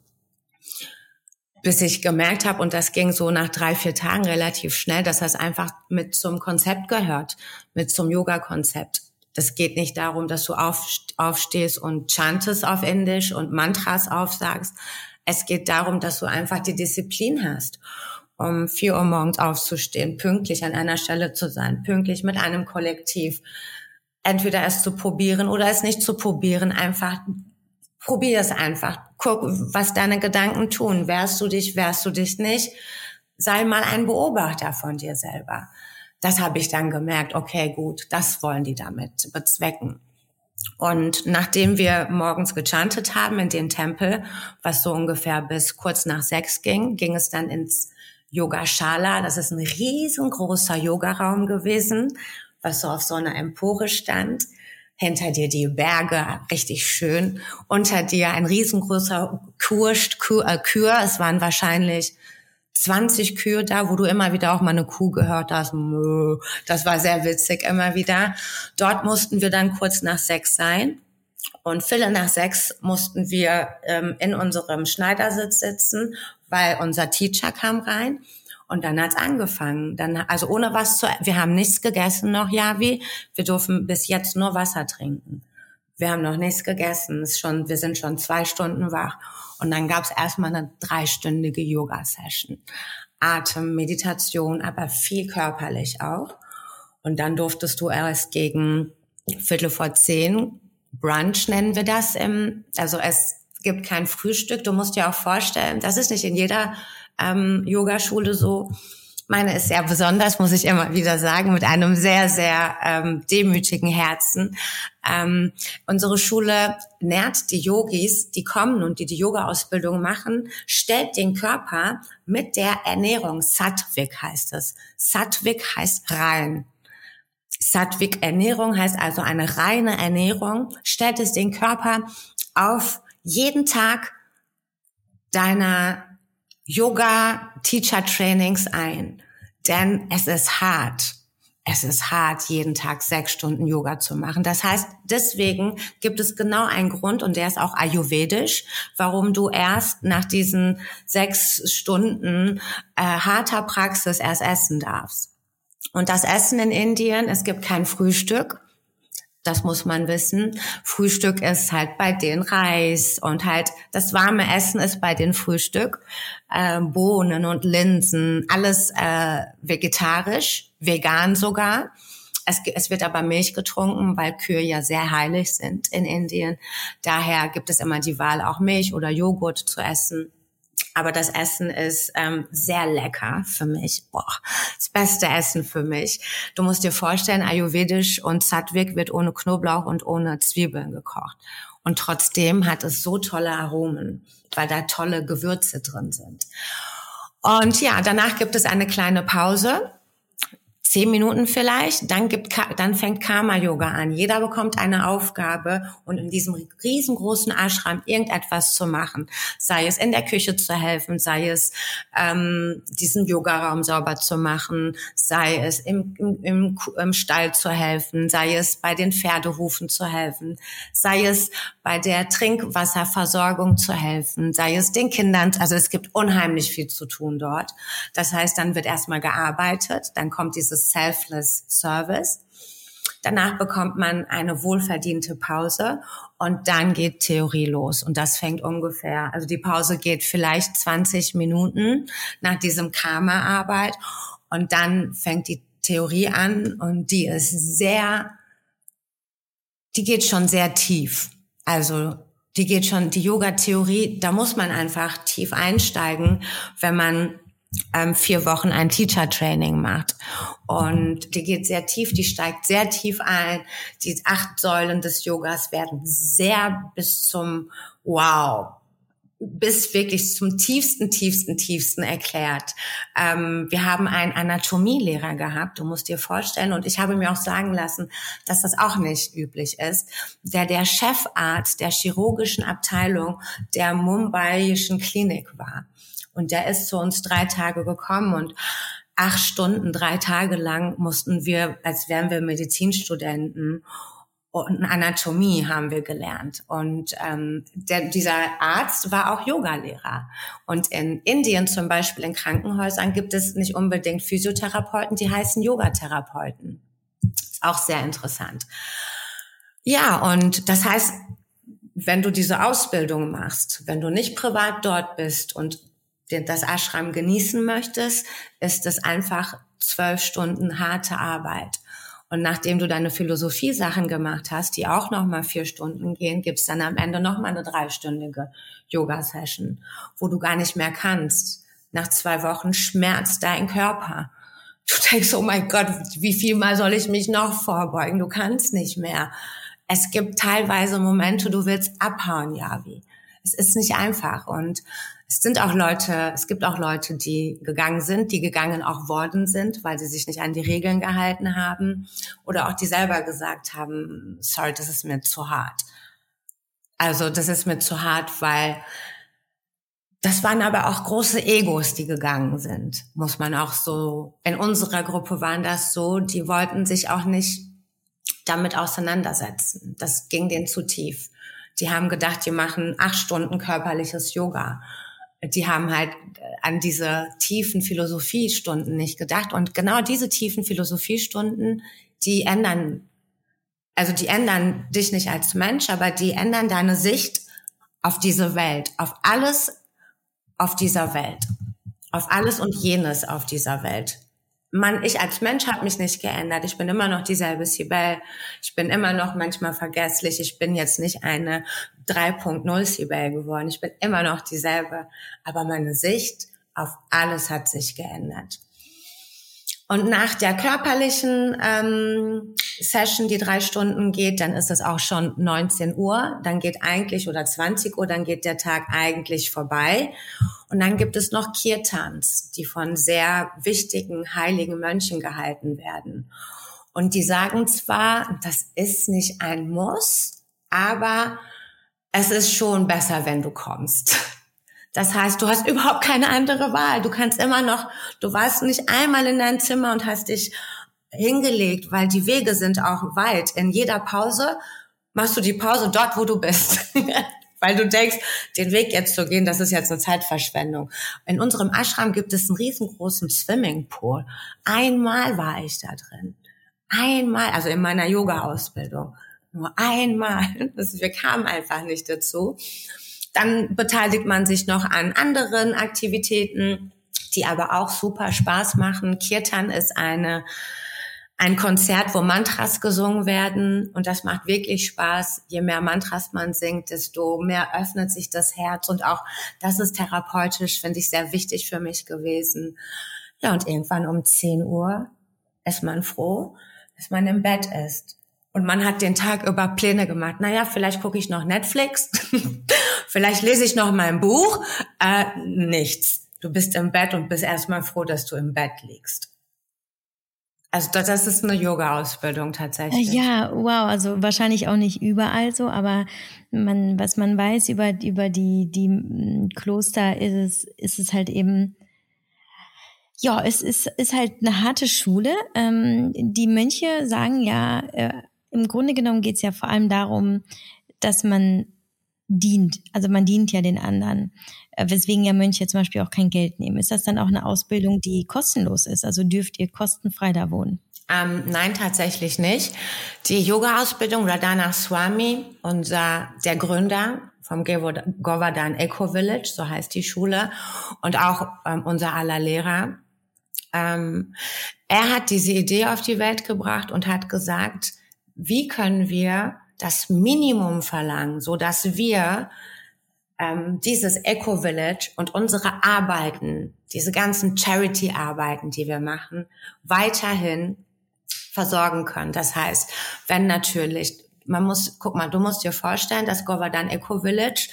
Bis ich gemerkt habe, und das ging so nach drei, vier Tagen relativ schnell, dass das einfach mit zum Konzept gehört, mit zum Yoga-Konzept. Das geht nicht darum, dass du aufstehst und chantest auf Indisch und Mantras aufsagst. Es geht darum, dass du einfach die Disziplin hast, um vier Uhr morgens aufzustehen, pünktlich an einer Stelle zu sein, pünktlich mit einem Kollektiv. Entweder es zu probieren oder es nicht zu probieren, einfach probier es einfach. Guck, was deine Gedanken tun. Wärst du dich, wärst du dich nicht? Sei mal ein Beobachter von dir selber das habe ich dann gemerkt, okay, gut, das wollen die damit bezwecken. Und nachdem wir morgens gechantet haben in den Tempel, was so ungefähr bis kurz nach sechs ging, ging es dann ins Yoga Shala. Das ist ein riesengroßer Yogaraum gewesen, was so auf so einer Empore stand. Hinter dir die Berge, richtig schön. Unter dir ein riesengroßer Kurst, Kür, äh, Kür. Es waren wahrscheinlich 20 Kühe da, wo du immer wieder auch mal eine Kuh gehört hast. Das war sehr witzig immer wieder. Dort mussten wir dann kurz nach sechs sein. Und Viertel nach sechs mussten wir ähm, in unserem Schneidersitz sitzen, weil unser Teacher kam rein. Und dann hat's angefangen. Dann, also ohne was zu, wir haben nichts gegessen noch, Javi. Wir dürfen bis jetzt nur Wasser trinken. Wir haben noch nichts gegessen. Ist schon, wir sind schon zwei Stunden wach. Und dann gab es erstmal eine dreistündige Yoga-Session. Atem, Meditation, aber viel körperlich auch. Und dann durftest du erst gegen Viertel vor zehn, Brunch nennen wir das, im, also es gibt kein Frühstück. Du musst dir auch vorstellen, das ist nicht in jeder ähm, Yogaschule so, meine ist sehr besonders, muss ich immer wieder sagen, mit einem sehr, sehr ähm, demütigen Herzen. Ähm, unsere Schule nährt die Yogis, die kommen und die die Yoga-Ausbildung machen, stellt den Körper mit der Ernährung, Satvik heißt es. Satvik heißt rein. Satvik Ernährung heißt also eine reine Ernährung, stellt es den Körper auf jeden Tag deiner Yoga-Teacher-Trainings ein. Denn es ist hart. Es ist hart, jeden Tag sechs Stunden Yoga zu machen. Das heißt, deswegen gibt es genau einen Grund, und der ist auch ayurvedisch, warum du erst nach diesen sechs Stunden äh, harter Praxis erst essen darfst. Und das Essen in Indien, es gibt kein Frühstück. Das muss man wissen. Frühstück ist halt bei den Reis und halt das warme Essen ist bei den Frühstück. Äh, Bohnen und Linsen, alles äh, vegetarisch, vegan sogar. Es, es wird aber Milch getrunken, weil Kühe ja sehr heilig sind in Indien. Daher gibt es immer die Wahl, auch Milch oder Joghurt zu essen. Aber das Essen ist ähm, sehr lecker für mich. Boah, das beste Essen für mich. Du musst dir vorstellen, Ayurvedisch und Sattwik wird ohne Knoblauch und ohne Zwiebeln gekocht. Und trotzdem hat es so tolle Aromen, weil da tolle Gewürze drin sind. Und ja, danach gibt es eine kleine Pause zehn Minuten vielleicht, dann gibt, dann fängt Karma Yoga an. Jeder bekommt eine Aufgabe und in diesem riesengroßen Ashram irgendetwas zu machen. Sei es in der Küche zu helfen, sei es ähm, diesen Yogaraum sauber zu machen, sei es im, im, im, im Stall zu helfen, sei es bei den Pferdehufen zu helfen, sei es bei der Trinkwasserversorgung zu helfen, sei es den Kindern, also es gibt unheimlich viel zu tun dort. Das heißt, dann wird erstmal gearbeitet, dann kommt dieses Selfless Service. Danach bekommt man eine wohlverdiente Pause und dann geht Theorie los. Und das fängt ungefähr, also die Pause geht vielleicht 20 Minuten nach diesem Karma-Arbeit und dann fängt die Theorie an und die ist sehr, die geht schon sehr tief. Also die geht schon, die Yoga-Theorie, da muss man einfach tief einsteigen, wenn man ähm, vier Wochen ein Teacher-Training macht. Und die geht sehr tief, die steigt sehr tief ein. Die acht Säulen des Yogas werden sehr bis zum Wow bis wirklich zum tiefsten, tiefsten, tiefsten erklärt. Ähm, wir haben einen Anatomielehrer gehabt, du musst dir vorstellen, und ich habe mir auch sagen lassen, dass das auch nicht üblich ist, der der Chefarzt der chirurgischen Abteilung der Mumbaiischen Klinik war. Und der ist zu uns drei Tage gekommen und acht Stunden, drei Tage lang mussten wir, als wären wir Medizinstudenten und Anatomie haben wir gelernt. Und ähm, der, dieser Arzt war auch Yogalehrer. Und in Indien zum Beispiel in Krankenhäusern gibt es nicht unbedingt Physiotherapeuten, die heißen Yogatherapeuten. auch sehr interessant. Ja, und das heißt, wenn du diese Ausbildung machst, wenn du nicht privat dort bist und das Ashram genießen möchtest, ist es einfach zwölf Stunden harte Arbeit. Und nachdem du deine Philosophie-Sachen gemacht hast, die auch nochmal vier Stunden gehen, gibt's dann am Ende nochmal eine dreistündige Yoga-Session, wo du gar nicht mehr kannst. Nach zwei Wochen schmerzt dein Körper. Du denkst, oh mein Gott, wie viel mal soll ich mich noch vorbeugen? Du kannst nicht mehr. Es gibt teilweise Momente, du willst abhauen, Javi. Es ist nicht einfach. Und es sind auch Leute, es gibt auch Leute, die gegangen sind, die gegangen auch worden sind, weil sie sich nicht an die Regeln gehalten haben oder auch die selber gesagt haben, sorry, das ist mir zu hart. Also das ist mir zu hart, weil das waren aber auch große Egos, die gegangen sind, muss man auch so, in unserer Gruppe waren das so, die wollten sich auch nicht damit auseinandersetzen. Das ging denen zu tief. Die haben gedacht, die machen acht Stunden körperliches Yoga die haben halt äh, an diese tiefen Philosophiestunden nicht gedacht. Und genau diese tiefen Philosophiestunden, die ändern, also die ändern dich nicht als Mensch, aber die ändern deine Sicht auf diese Welt, auf alles auf dieser Welt, auf alles und jenes auf dieser Welt man, ich als Mensch habe mich nicht geändert. Ich bin immer noch dieselbe Sibel. Ich bin immer noch manchmal vergesslich. Ich bin jetzt nicht eine 3.0 Sibel geworden. Ich bin immer noch dieselbe. Aber meine Sicht auf alles hat sich geändert. Und nach der körperlichen ähm, Session, die drei Stunden geht, dann ist es auch schon 19 Uhr. Dann geht eigentlich oder 20 Uhr, dann geht der Tag eigentlich vorbei. Und dann gibt es noch Kirtans, die von sehr wichtigen heiligen Mönchen gehalten werden. Und die sagen zwar, das ist nicht ein Muss, aber es ist schon besser, wenn du kommst. Das heißt, du hast überhaupt keine andere Wahl. Du kannst immer noch, du warst nicht einmal in dein Zimmer und hast dich hingelegt, weil die Wege sind auch weit. In jeder Pause machst du die Pause dort, wo du bist. weil du denkst, den Weg jetzt zu gehen, das ist jetzt eine Zeitverschwendung. In unserem Ashram gibt es einen riesengroßen Swimmingpool. Einmal war ich da drin. Einmal, also in meiner Yoga-Ausbildung. Nur einmal. Wir kamen einfach nicht dazu. Dann beteiligt man sich noch an anderen Aktivitäten, die aber auch super Spaß machen. Kirtan ist eine ein Konzert, wo Mantras gesungen werden und das macht wirklich Spaß. Je mehr Mantras man singt, desto mehr öffnet sich das Herz und auch das ist therapeutisch, finde ich sehr wichtig für mich gewesen. Ja, und irgendwann um 10 Uhr ist man froh, dass man im Bett ist. Und man hat den Tag über Pläne gemacht. Naja, vielleicht gucke ich noch Netflix, vielleicht lese ich noch mein Buch. Äh, nichts. Du bist im Bett und bist erstmal froh, dass du im Bett liegst. Also das ist eine Yoga-Ausbildung tatsächlich. Ja, wow, also wahrscheinlich auch nicht überall so, aber man, was man weiß über, über die, die mm, Kloster ist es, ist es halt eben, ja, es ist, ist halt eine harte Schule. Ähm, die Mönche sagen ja, äh, im Grunde genommen geht es ja vor allem darum, dass man dient. Also man dient ja den anderen. Äh, weswegen ja Mönche zum Beispiel auch kein Geld nehmen. Ist das dann auch eine Ausbildung, die kostenlos ist? Also dürft ihr kostenfrei da wohnen? Ähm, nein, tatsächlich nicht. Die Yoga-Ausbildung Radhana Swami, unser, der Gründer vom Govardhan Eco Village, so heißt die Schule, und auch ähm, unser aller Lehrer, ähm, er hat diese Idee auf die Welt gebracht und hat gesagt, wie können wir das Minimum verlangen, so dass wir ähm, dieses Eco Village und unsere Arbeiten, diese ganzen Charity-Arbeiten, die wir machen, weiterhin versorgen können. Das heißt, wenn natürlich, man muss, guck mal, du musst dir vorstellen, dass Govardhan Eco Village,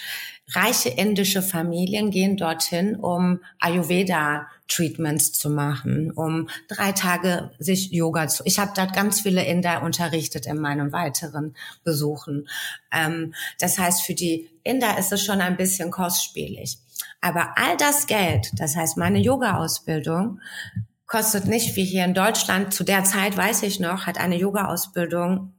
reiche indische Familien gehen dorthin, um Ayurveda Treatments zu machen, um drei Tage sich Yoga zu. Ich habe dort ganz viele Inder unterrichtet in meinen weiteren Besuchen. Ähm, das heißt, für die Inder ist es schon ein bisschen kostspielig. Aber all das Geld, das heißt meine Yoga-Ausbildung, kostet nicht wie hier in Deutschland. Zu der Zeit weiß ich noch, hat eine Yoga-Ausbildung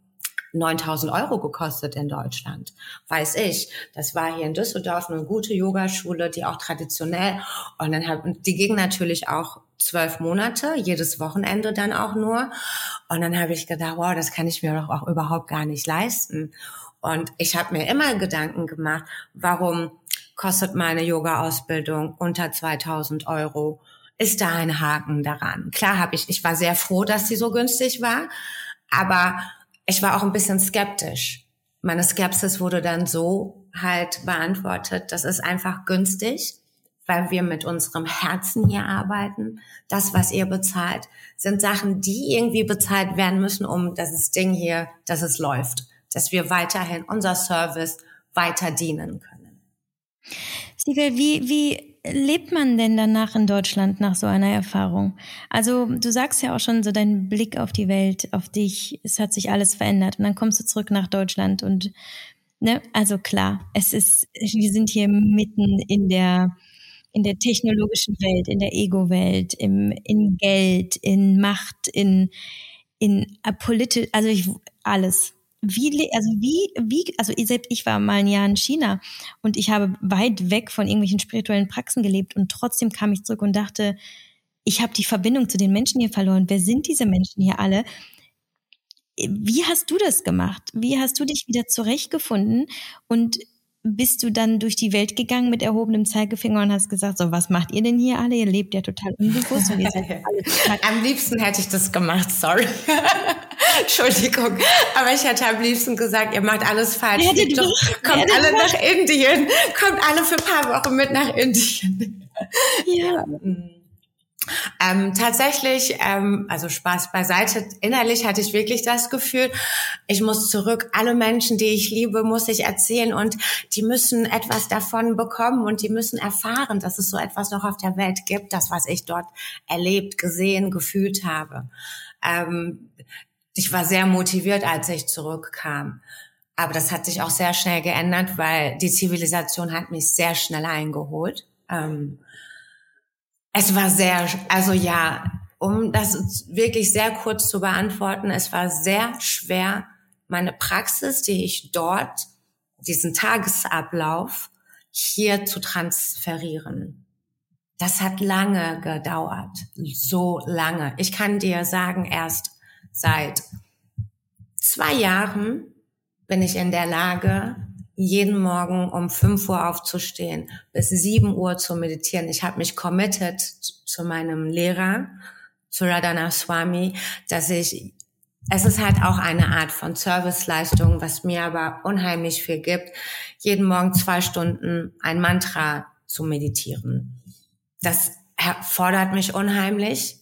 9000 Euro gekostet in Deutschland. Weiß ich. Das war hier in Düsseldorf eine gute Yogaschule, die auch traditionell, und dann hab, die ging natürlich auch zwölf Monate, jedes Wochenende dann auch nur. Und dann habe ich gedacht, wow, das kann ich mir doch auch überhaupt gar nicht leisten. Und ich habe mir immer Gedanken gemacht, warum kostet meine Yoga-Ausbildung unter 2000 Euro? Ist da ein Haken daran? Klar habe ich, ich war sehr froh, dass sie so günstig war, aber ich war auch ein bisschen skeptisch. Meine Skepsis wurde dann so halt beantwortet, das ist einfach günstig, weil wir mit unserem Herzen hier arbeiten. Das, was ihr bezahlt, sind Sachen, die irgendwie bezahlt werden müssen, um das Ding hier, dass es läuft, dass wir weiterhin unser Service weiter dienen können. Siegel, wie, wie lebt man denn danach in Deutschland nach so einer Erfahrung? Also du sagst ja auch schon so dein Blick auf die Welt, auf dich, es hat sich alles verändert und dann kommst du zurück nach Deutschland und ne, also klar, es ist, wir sind hier mitten in der in der technologischen Welt, in der Ego-Welt, im in Geld, in Macht, in in politisch, also ich alles wie, also wie, wie, also selbst ich war mal ein Jahr in China und ich habe weit weg von irgendwelchen spirituellen Praxen gelebt und trotzdem kam ich zurück und dachte, ich habe die Verbindung zu den Menschen hier verloren. Wer sind diese Menschen hier alle? Wie hast du das gemacht? Wie hast du dich wieder zurechtgefunden? Und bist du dann durch die Welt gegangen mit erhobenem Zeigefinger und hast gesagt, so was macht ihr denn hier alle? Ihr lebt ja total unbewusst und ihr seid alle total Am liebsten hätte ich das gemacht, sorry. Entschuldigung, aber ich hätte am liebsten gesagt, ihr macht alles falsch. Ja, doch, kommt alle nach Indien, kommt alle für ein paar Wochen mit nach Indien. Ja. Ähm, tatsächlich, ähm, also Spaß beiseite, innerlich hatte ich wirklich das Gefühl, ich muss zurück, alle Menschen, die ich liebe, muss ich erzählen und die müssen etwas davon bekommen und die müssen erfahren, dass es so etwas noch auf der Welt gibt, das, was ich dort erlebt, gesehen, gefühlt habe. Ähm, ich war sehr motiviert, als ich zurückkam. Aber das hat sich auch sehr schnell geändert, weil die Zivilisation hat mich sehr schnell eingeholt. Ähm, es war sehr, also ja, um das wirklich sehr kurz zu beantworten, es war sehr schwer, meine Praxis, die ich dort, diesen Tagesablauf, hier zu transferieren. Das hat lange gedauert, so lange. Ich kann dir sagen, erst seit zwei Jahren bin ich in der Lage, jeden Morgen um 5 Uhr aufzustehen, bis 7 Uhr zu meditieren. Ich habe mich committed zu meinem Lehrer, zu Radhana Swami, dass ich, es ist halt auch eine Art von Serviceleistung, was mir aber unheimlich viel gibt, jeden Morgen zwei Stunden ein Mantra zu meditieren. Das fordert mich unheimlich.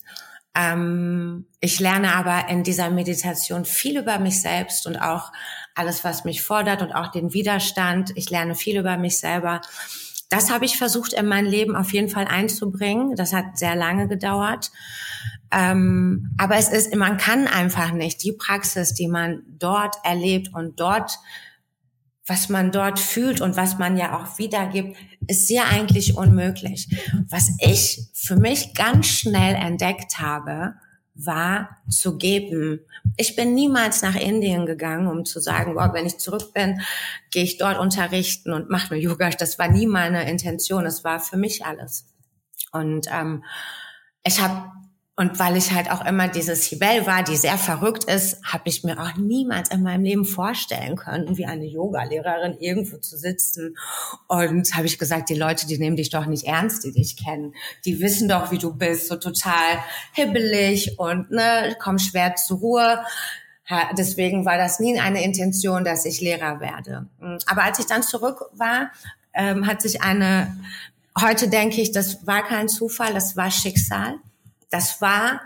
Ähm, ich lerne aber in dieser Meditation viel über mich selbst und auch alles, was mich fordert und auch den Widerstand. Ich lerne viel über mich selber. Das habe ich versucht in mein Leben auf jeden Fall einzubringen. Das hat sehr lange gedauert. Ähm, aber es ist, man kann einfach nicht die Praxis, die man dort erlebt und dort, was man dort fühlt und was man ja auch wiedergibt, ist sehr eigentlich unmöglich. Was ich für mich ganz schnell entdeckt habe, war zu geben. Ich bin niemals nach Indien gegangen, um zu sagen, wow, wenn ich zurück bin, gehe ich dort unterrichten und mache nur Yoga. Das war nie meine Intention. Es war für mich alles. Und ähm, ich habe und weil ich halt auch immer diese Sibel war, die sehr verrückt ist, habe ich mir auch niemals in meinem Leben vorstellen können, wie eine Yogalehrerin irgendwo zu sitzen. Und habe ich gesagt, die Leute, die nehmen dich doch nicht ernst, die dich kennen. Die wissen doch, wie du bist, so total hibbelig und ne, komm schwer zur Ruhe. Deswegen war das nie eine Intention, dass ich Lehrer werde. Aber als ich dann zurück war, ähm, hat sich eine, heute denke ich, das war kein Zufall, das war Schicksal. Das war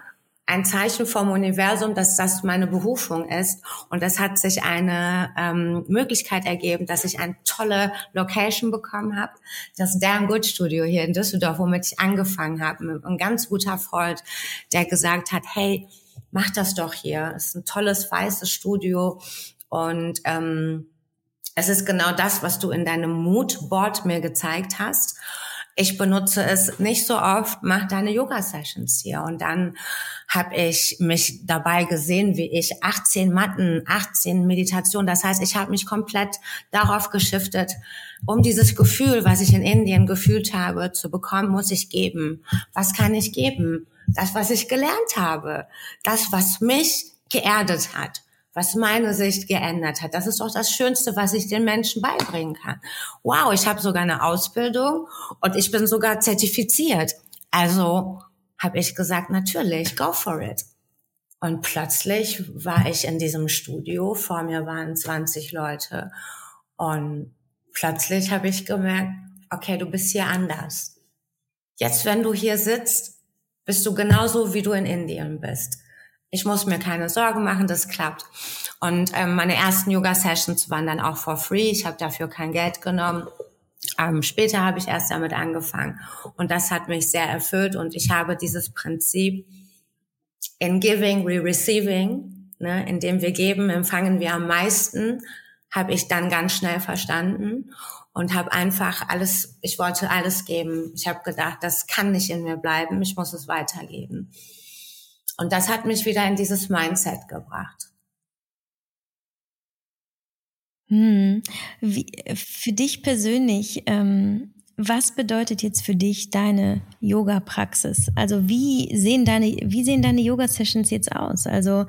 ein Zeichen vom Universum, dass das meine Berufung ist. Und es hat sich eine ähm, Möglichkeit ergeben, dass ich eine tolle Location bekommen habe. Das Damn Good Studio hier in Düsseldorf, womit ich angefangen habe. Ein ganz guter Freund, der gesagt hat, hey, mach das doch hier. Es ist ein tolles weißes Studio. Und ähm, es ist genau das, was du in deinem Moodboard mir gezeigt hast. Ich benutze es nicht so oft, mach deine Yoga-Sessions hier. Und dann habe ich mich dabei gesehen, wie ich 18 Matten, 18 Meditationen, das heißt, ich habe mich komplett darauf geschiftet, um dieses Gefühl, was ich in Indien gefühlt habe, zu bekommen, muss ich geben. Was kann ich geben? Das, was ich gelernt habe. Das, was mich geerdet hat was meine Sicht geändert hat. Das ist doch das Schönste, was ich den Menschen beibringen kann. Wow, ich habe sogar eine Ausbildung und ich bin sogar zertifiziert. Also habe ich gesagt, natürlich, go for it. Und plötzlich war ich in diesem Studio, vor mir waren 20 Leute und plötzlich habe ich gemerkt, okay, du bist hier anders. Jetzt, wenn du hier sitzt, bist du genauso, wie du in Indien bist. Ich muss mir keine Sorgen machen, das klappt. Und ähm, meine ersten Yoga-Sessions waren dann auch for free. Ich habe dafür kein Geld genommen. Ähm, später habe ich erst damit angefangen. Und das hat mich sehr erfüllt. Und ich habe dieses Prinzip in giving, we receiving, ne, indem wir geben, empfangen wir am meisten, habe ich dann ganz schnell verstanden und habe einfach alles, ich wollte alles geben. Ich habe gedacht, das kann nicht in mir bleiben, ich muss es weitergeben. Und das hat mich wieder in dieses Mindset gebracht. Hm. Wie, für dich persönlich, ähm, was bedeutet jetzt für dich deine Yoga-Praxis? Also wie sehen deine, wie sehen deine Yoga-Sessions jetzt aus? Also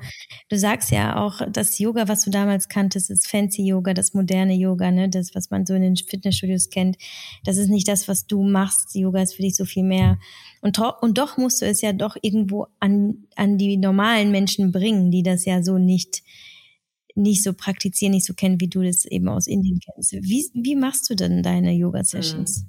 du sagst ja auch, das Yoga, was du damals kanntest, ist Fancy Yoga, das moderne Yoga, ne, das, was man so in den Fitnessstudios kennt. Das ist nicht das, was du machst. Yoga ist für dich so viel mehr. Und, und doch musst du es ja doch irgendwo an, an die normalen Menschen bringen, die das ja so nicht nicht so praktizieren, nicht so kennen, wie du das eben aus Indien kennst. Wie, wie machst du denn deine Yoga-Sessions?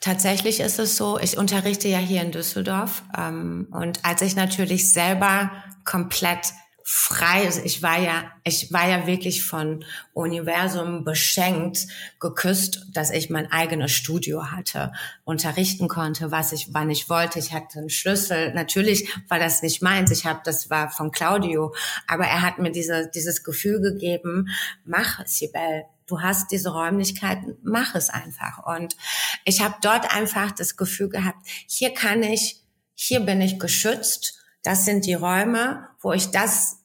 Tatsächlich ist es so, ich unterrichte ja hier in Düsseldorf ähm, und als ich natürlich selber komplett frei. Also ich war ja, ich war ja wirklich von Universum beschenkt, geküsst, dass ich mein eigenes Studio hatte, unterrichten konnte, was ich, wann ich wollte. Ich hatte einen Schlüssel. Natürlich war das nicht meins. Ich habe, das war von Claudio, aber er hat mir diese, dieses Gefühl gegeben: Mach, Sibel, du hast diese Räumlichkeiten, mach es einfach. Und ich habe dort einfach das Gefühl gehabt: Hier kann ich, hier bin ich geschützt. Das sind die Räume, wo ich das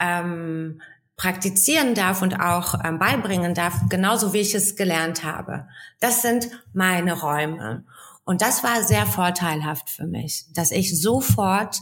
ähm, praktizieren darf und auch ähm, beibringen darf, genauso wie ich es gelernt habe. Das sind meine Räume. Und das war sehr vorteilhaft für mich, dass ich sofort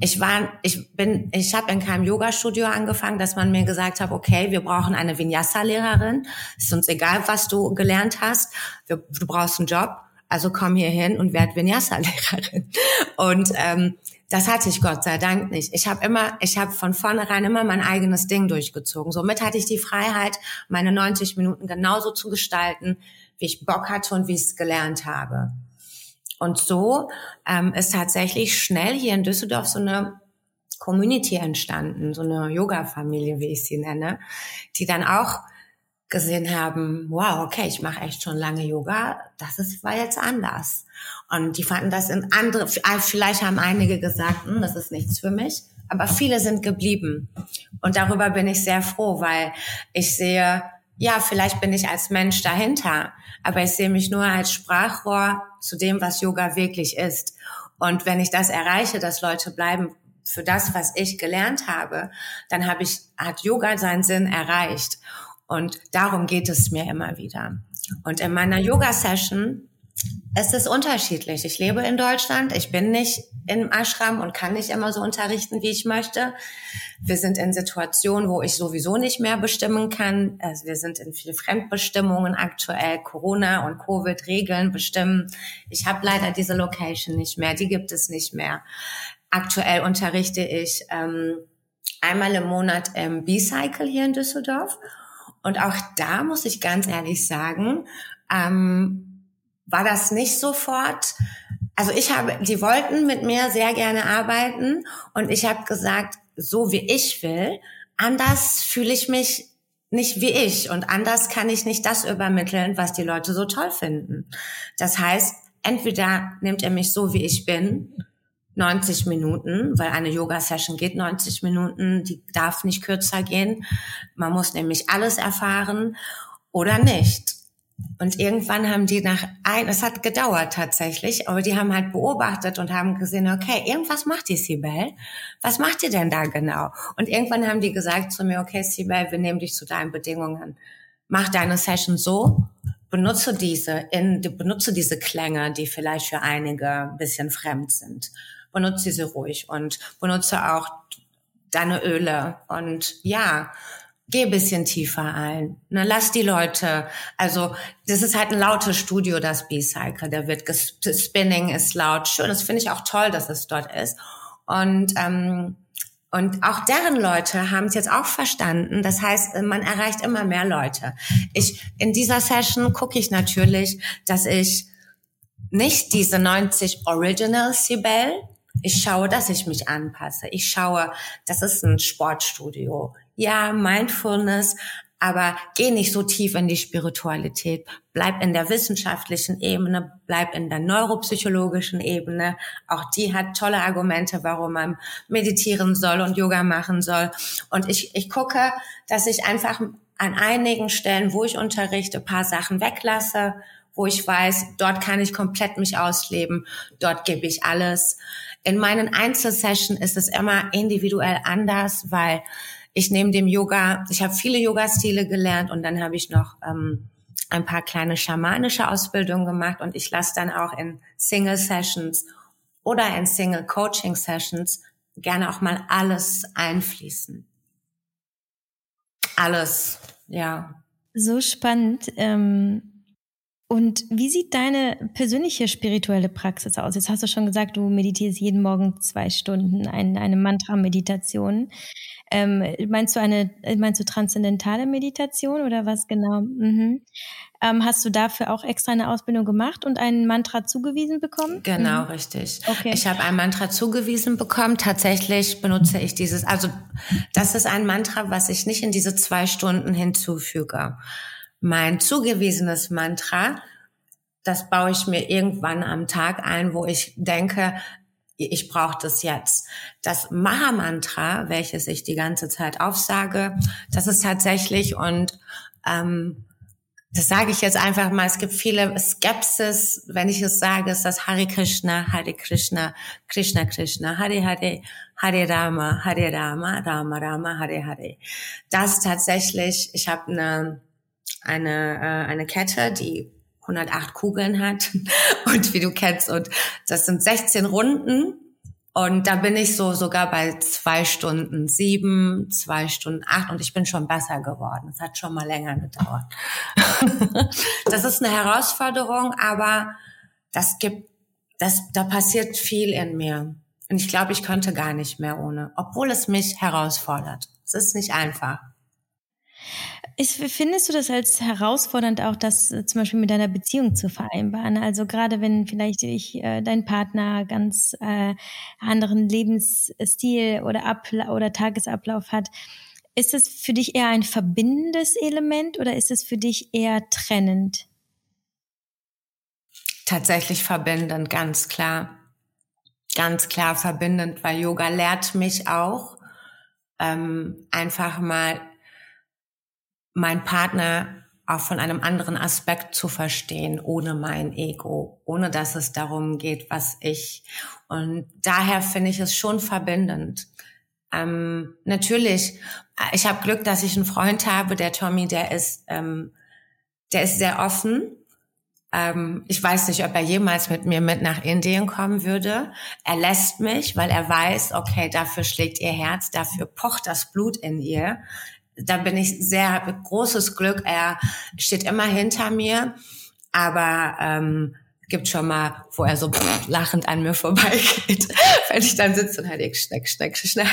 ich war, ich bin, ich habe in keinem Yoga-Studio angefangen, dass man mir gesagt hat, okay, wir brauchen eine Vinyasa-Lehrerin. Ist uns egal, was du gelernt hast. du brauchst einen Job, also komm hier hin und werd Vinyasa-Lehrerin. Und ähm, das hatte ich Gott sei Dank nicht. Ich habe immer, ich habe von vornherein immer mein eigenes Ding durchgezogen. Somit hatte ich die Freiheit, meine 90 Minuten genauso zu gestalten, wie ich Bock hatte und wie ich es gelernt habe. Und so ähm, ist tatsächlich schnell hier in Düsseldorf so eine Community entstanden, so eine Yoga-Familie, wie ich sie nenne, die dann auch gesehen haben, wow, okay, ich mache echt schon lange Yoga, das ist, war jetzt anders. Und die fanden das in andere, ah, vielleicht haben einige gesagt, hm, das ist nichts für mich, aber viele sind geblieben. Und darüber bin ich sehr froh, weil ich sehe, ja, vielleicht bin ich als Mensch dahinter, aber ich sehe mich nur als Sprachrohr zu dem, was Yoga wirklich ist. Und wenn ich das erreiche, dass Leute bleiben für das, was ich gelernt habe, dann habe ich, hat Yoga seinen Sinn erreicht. Und darum geht es mir immer wieder. Und in meiner Yoga-Session es ist unterschiedlich. Ich lebe in Deutschland. Ich bin nicht im Ashram und kann nicht immer so unterrichten, wie ich möchte. Wir sind in Situationen, wo ich sowieso nicht mehr bestimmen kann. Also wir sind in viel Fremdbestimmungen aktuell. Corona und Covid-Regeln bestimmen. Ich habe leider diese Location nicht mehr. Die gibt es nicht mehr. Aktuell unterrichte ich ähm, einmal im Monat im B-Cycle hier in Düsseldorf und auch da muss ich ganz ehrlich sagen, ähm, war das nicht sofort. Also ich habe, die wollten mit mir sehr gerne arbeiten und ich habe gesagt, so wie ich will, anders fühle ich mich nicht wie ich und anders kann ich nicht das übermitteln, was die Leute so toll finden. Das heißt, entweder nimmt er mich so, wie ich bin, 90 Minuten, weil eine Yoga-Session geht 90 Minuten, die darf nicht kürzer gehen. Man muss nämlich alles erfahren oder nicht. Und irgendwann haben die nach ein, es hat gedauert tatsächlich, aber die haben halt beobachtet und haben gesehen, okay, irgendwas macht die Sibel. Was macht ihr denn da genau? Und irgendwann haben die gesagt zu mir, okay, Sibel, wir nehmen dich zu deinen Bedingungen. Mach deine Session so, benutze diese, in, benutze diese Klänge, die vielleicht für einige ein bisschen fremd sind. Benutze sie ruhig und benutze auch deine Öle und ja, geh bisschen tiefer ein. Ne, lass die Leute, also das ist halt ein lautes Studio, das B-Cycle. Da wird Spinning ist laut, schön. Das finde ich auch toll, dass es dort ist. Und ähm, und auch deren Leute haben es jetzt auch verstanden. Das heißt, man erreicht immer mehr Leute. Ich in dieser Session gucke ich natürlich, dass ich nicht diese 90 Original Sibel. Ich schaue, dass ich mich anpasse. Ich schaue, das ist ein Sportstudio ja, Mindfulness, aber geh nicht so tief in die Spiritualität. Bleib in der wissenschaftlichen Ebene, bleib in der neuropsychologischen Ebene. Auch die hat tolle Argumente, warum man meditieren soll und Yoga machen soll. Und ich, ich gucke, dass ich einfach an einigen Stellen, wo ich unterrichte, paar Sachen weglasse, wo ich weiß, dort kann ich komplett mich ausleben, dort gebe ich alles. In meinen Einzelsessions ist es immer individuell anders, weil ich nehme dem Yoga, ich habe viele Yoga-Stile gelernt und dann habe ich noch ähm, ein paar kleine schamanische Ausbildungen gemacht und ich lasse dann auch in Single-Sessions oder in Single-Coaching-Sessions gerne auch mal alles einfließen. Alles, ja. So spannend. Ähm und wie sieht deine persönliche spirituelle Praxis aus? Jetzt hast du schon gesagt, du meditierst jeden Morgen zwei Stunden, eine, eine Mantra-Meditation. Ähm, meinst du eine, meinst du transzendentale Meditation oder was genau? Mhm. Ähm, hast du dafür auch extra eine Ausbildung gemacht und ein Mantra zugewiesen bekommen? Genau, mhm. richtig. Okay. Ich habe ein Mantra zugewiesen bekommen. Tatsächlich benutze ich dieses, also das ist ein Mantra, was ich nicht in diese zwei Stunden hinzufüge. Mein zugewiesenes Mantra, das baue ich mir irgendwann am Tag ein, wo ich denke, ich brauche das jetzt. Das Maha-Mantra, welches ich die ganze Zeit aufsage, das ist tatsächlich und ähm, das sage ich jetzt einfach mal, es gibt viele Skepsis, wenn ich es sage, ist das Hare Krishna, Hare Krishna, Krishna Krishna, Hare Hare, Hare Rama, Hare Rama, Rama Rama, Hare Hare. Das tatsächlich, ich habe eine, eine, äh, eine Kette, die 108 Kugeln hat und wie du kennst und das sind 16 Runden und da bin ich so sogar bei zwei Stunden sieben, zwei Stunden acht und ich bin schon besser geworden. Es hat schon mal länger gedauert. das ist eine Herausforderung, aber das gibt, das, da passiert viel in mir. Und ich glaube, ich könnte gar nicht mehr ohne, obwohl es mich herausfordert. Es ist nicht einfach. Ist, findest du das als herausfordernd, auch das äh, zum Beispiel mit deiner Beziehung zu vereinbaren? Also gerade wenn vielleicht ich, äh, dein Partner ganz äh, anderen Lebensstil oder, Abla oder Tagesablauf hat, ist es für dich eher ein verbindendes Element oder ist es für dich eher trennend? Tatsächlich verbindend, ganz klar. Ganz klar verbindend, weil Yoga lehrt mich auch, ähm, einfach mal mein Partner auch von einem anderen Aspekt zu verstehen, ohne mein Ego, ohne dass es darum geht, was ich. Und daher finde ich es schon verbindend. Ähm, natürlich, ich habe Glück, dass ich einen Freund habe, der Tommy, der ist, ähm, der ist sehr offen. Ähm, ich weiß nicht, ob er jemals mit mir mit nach Indien kommen würde. Er lässt mich, weil er weiß, okay, dafür schlägt ihr Herz, dafür pocht das Blut in ihr da bin ich sehr großes Glück. Er steht immer hinter mir, aber ähm, gibt schon mal, wo er so lachend an mir vorbeigeht, wenn ich dann sitze und halt ich schneck, schneck, schnell.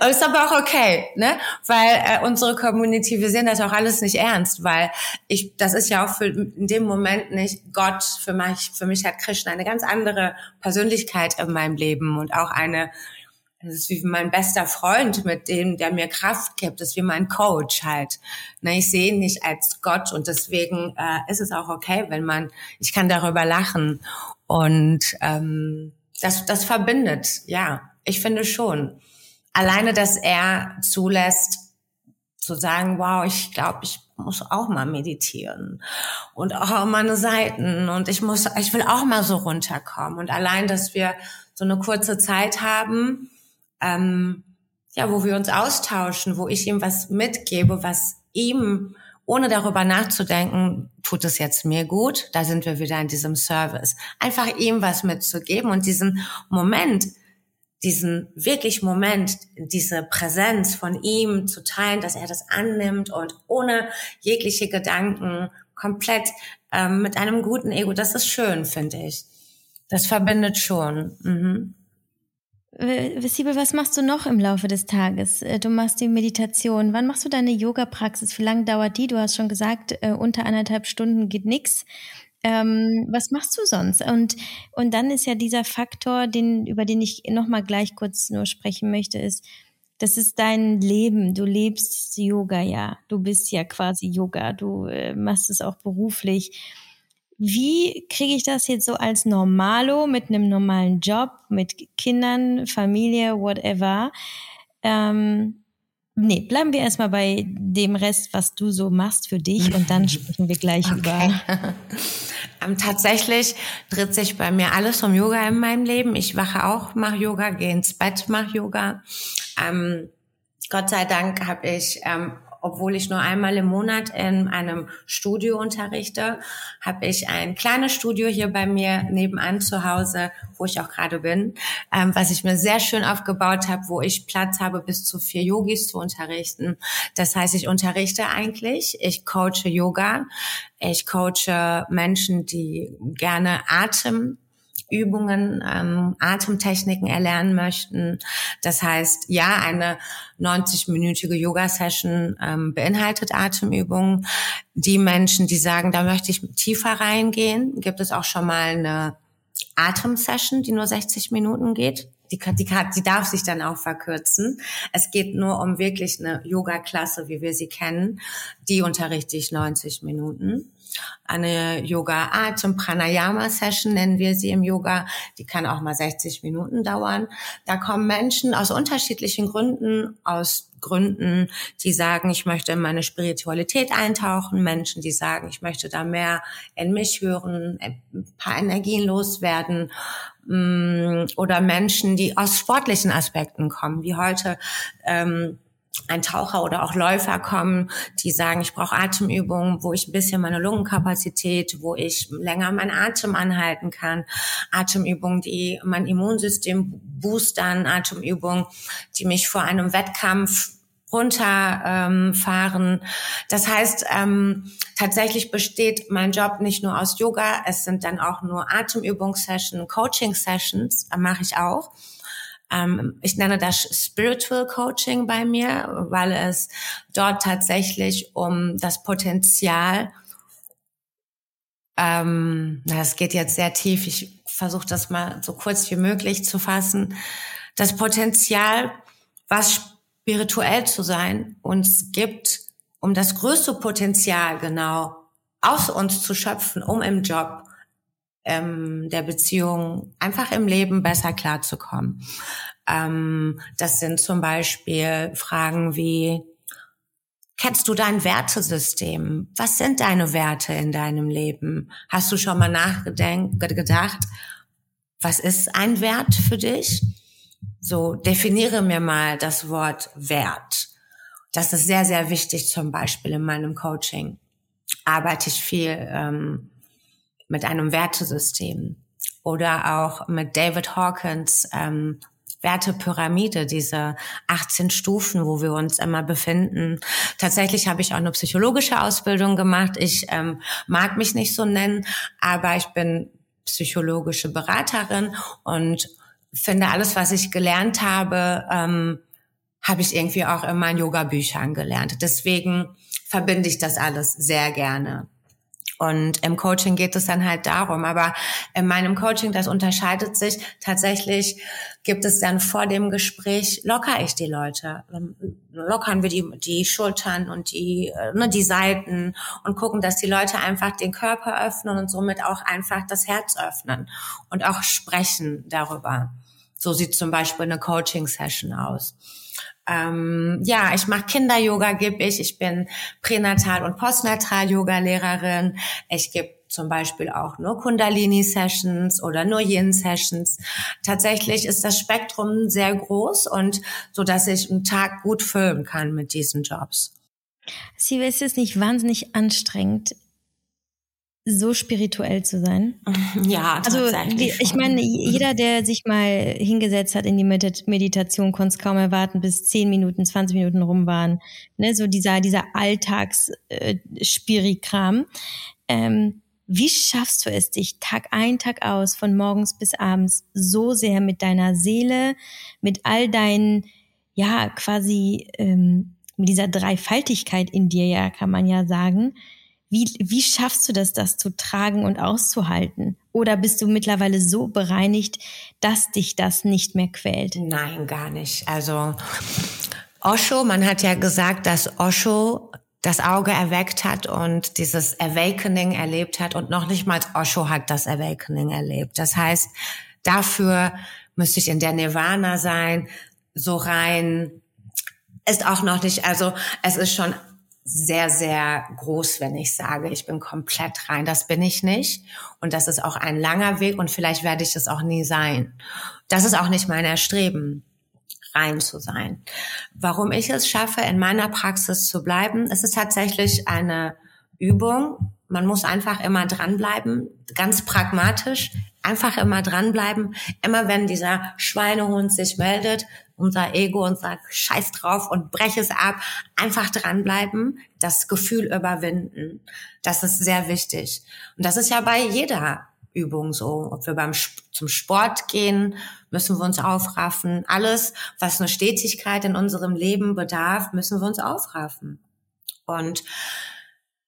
Und ist aber auch okay, ne? Weil äh, unsere Community, wir sehen das auch alles nicht ernst, weil ich, das ist ja auch für in dem Moment nicht Gott. Für mich, für mich hat Krishna eine ganz andere Persönlichkeit in meinem Leben und auch eine das ist wie mein bester Freund, mit dem, der mir Kraft gibt. Das ist wie mein Coach halt. Na, ich sehe ihn nicht als Gott und deswegen äh, ist es auch okay, wenn man, ich kann darüber lachen. Und ähm, das, das verbindet, ja, ich finde schon. Alleine, dass er zulässt, zu sagen, wow, ich glaube, ich muss auch mal meditieren und auch meine Seiten und ich muss, ich will auch mal so runterkommen. Und allein, dass wir so eine kurze Zeit haben, ähm, ja, wo wir uns austauschen, wo ich ihm was mitgebe, was ihm, ohne darüber nachzudenken, tut es jetzt mir gut, da sind wir wieder in diesem Service. Einfach ihm was mitzugeben und diesen Moment, diesen wirklich Moment, diese Präsenz von ihm zu teilen, dass er das annimmt und ohne jegliche Gedanken komplett ähm, mit einem guten Ego, das ist schön, finde ich. Das verbindet schon. Mhm. Sibel, was machst du noch im Laufe des Tages? Äh, du machst die Meditation. Wann machst du deine Yoga-Praxis? Wie lange dauert die? Du hast schon gesagt, äh, unter anderthalb Stunden geht nix. Ähm, was machst du sonst? Und, und dann ist ja dieser Faktor, den, über den ich nochmal gleich kurz nur sprechen möchte, ist, das ist dein Leben. Du lebst Yoga ja. Du bist ja quasi Yoga. Du äh, machst es auch beruflich wie kriege ich das jetzt so als Normalo mit einem normalen Job, mit Kindern, Familie, whatever? Ähm, nee, bleiben wir erstmal bei dem Rest, was du so machst für dich und dann sprechen wir gleich okay. über. ähm, tatsächlich dreht sich bei mir alles um Yoga in meinem Leben. Ich wache auch, mache Yoga, gehe ins Bett, mache Yoga. Ähm, Gott sei Dank habe ich ähm, obwohl ich nur einmal im Monat in einem Studio unterrichte, habe ich ein kleines Studio hier bei mir nebenan zu Hause, wo ich auch gerade bin, ähm, was ich mir sehr schön aufgebaut habe, wo ich Platz habe, bis zu vier Yogis zu unterrichten. Das heißt, ich unterrichte eigentlich, ich coache Yoga, ich coache Menschen, die gerne Atem Übungen, ähm, Atemtechniken erlernen möchten. Das heißt, ja, eine 90-minütige Yoga-Session ähm, beinhaltet Atemübungen. Die Menschen, die sagen, da möchte ich tiefer reingehen, gibt es auch schon mal eine Atemsession, die nur 60 Minuten geht. Die, die, die darf sich dann auch verkürzen. Es geht nur um wirklich eine Yoga-Klasse, wie wir sie kennen. Die unterrichte ich 90 Minuten eine Yoga Atem Pranayama Session nennen wir sie im Yoga. Die kann auch mal 60 Minuten dauern. Da kommen Menschen aus unterschiedlichen Gründen, aus Gründen, die sagen, ich möchte in meine Spiritualität eintauchen, Menschen, die sagen, ich möchte da mehr in mich hören, ein paar Energien loswerden mm, oder Menschen, die aus sportlichen Aspekten kommen, wie heute ähm, ein Taucher oder auch Läufer kommen, die sagen, ich brauche Atemübungen, wo ich ein bisschen meine Lungenkapazität, wo ich länger meinen Atem anhalten kann, Atemübungen, die mein Immunsystem boostern, Atemübungen, die mich vor einem Wettkampf runterfahren. Ähm, das heißt, ähm, tatsächlich besteht mein Job nicht nur aus Yoga, es sind dann auch nur Atemübungssessions, Coaching-Sessions, mache ich auch. Ähm, ich nenne das Spiritual Coaching bei mir, weil es dort tatsächlich um das Potenzial, ähm, das geht jetzt sehr tief, ich versuche das mal so kurz wie möglich zu fassen, das Potenzial, was spirituell zu sein, uns gibt, um das größte Potenzial genau aus uns zu schöpfen, um im Job ähm, der Beziehung einfach im Leben besser klarzukommen. Ähm, das sind zum Beispiel Fragen wie, kennst du dein Wertesystem? Was sind deine Werte in deinem Leben? Hast du schon mal nachgedacht, was ist ein Wert für dich? So, definiere mir mal das Wort Wert. Das ist sehr, sehr wichtig zum Beispiel in meinem Coaching. Arbeite ich viel ähm, mit einem Wertesystem oder auch mit David Hawkins ähm, Wertepyramide, diese 18 Stufen, wo wir uns immer befinden. Tatsächlich habe ich auch eine psychologische Ausbildung gemacht. Ich ähm, mag mich nicht so nennen, aber ich bin psychologische Beraterin und finde alles, was ich gelernt habe, ähm, habe ich irgendwie auch in meinen Yoga-Büchern gelernt. Deswegen verbinde ich das alles sehr gerne. Und im Coaching geht es dann halt darum. Aber in meinem Coaching, das unterscheidet sich tatsächlich, gibt es dann vor dem Gespräch, locker ich die Leute. Lockern wir die, die Schultern und die, äh, ne, die Seiten und gucken, dass die Leute einfach den Körper öffnen und somit auch einfach das Herz öffnen und auch sprechen darüber. So sieht zum Beispiel eine Coaching-Session aus. Ähm, ja, ich mache Kinder-Yoga, gebe ich. Ich bin Pränatal- und Postnatal-Yoga-Lehrerin. Ich gebe zum Beispiel auch nur Kundalini-Sessions oder nur Yin-Sessions. Tatsächlich ist das Spektrum sehr groß und so, dass ich einen Tag gut füllen kann mit diesen Jobs. Sie ist es nicht wahnsinnig anstrengend, so spirituell zu sein? Ja, also ich meine, jeder, der sich mal hingesetzt hat in die Meditation, konnte es kaum erwarten, bis 10 Minuten, 20 Minuten rum waren. Ne, so dieser, dieser Alltags-Spirikram. Äh, ähm, wie schaffst du es, dich Tag ein, Tag aus, von morgens bis abends so sehr mit deiner Seele, mit all deinen, ja, quasi ähm, mit dieser Dreifaltigkeit in dir, ja, kann man ja sagen, wie, wie schaffst du das, das zu tragen und auszuhalten? Oder bist du mittlerweile so bereinigt, dass dich das nicht mehr quält? Nein, gar nicht. Also Osho, man hat ja gesagt, dass Osho das Auge erweckt hat und dieses Awakening erlebt hat und noch nicht mal Osho hat das Awakening erlebt. Das heißt, dafür müsste ich in der Nirvana sein, so rein ist auch noch nicht, also es ist schon sehr, sehr groß, wenn ich sage, ich bin komplett rein. Das bin ich nicht. Und das ist auch ein langer Weg und vielleicht werde ich es auch nie sein. Das ist auch nicht mein Erstreben, rein zu sein. Warum ich es schaffe, in meiner Praxis zu bleiben, es ist tatsächlich eine Übung. Man muss einfach immer dranbleiben, ganz pragmatisch, einfach immer dranbleiben. Immer wenn dieser Schweinehund sich meldet, unser Ego und sagt, scheiß drauf und brech es ab, einfach dranbleiben, das Gefühl überwinden. Das ist sehr wichtig. Und das ist ja bei jeder Übung so. Ob wir beim zum Sport gehen, müssen wir uns aufraffen. Alles, was eine Stetigkeit in unserem Leben bedarf, müssen wir uns aufraffen. Und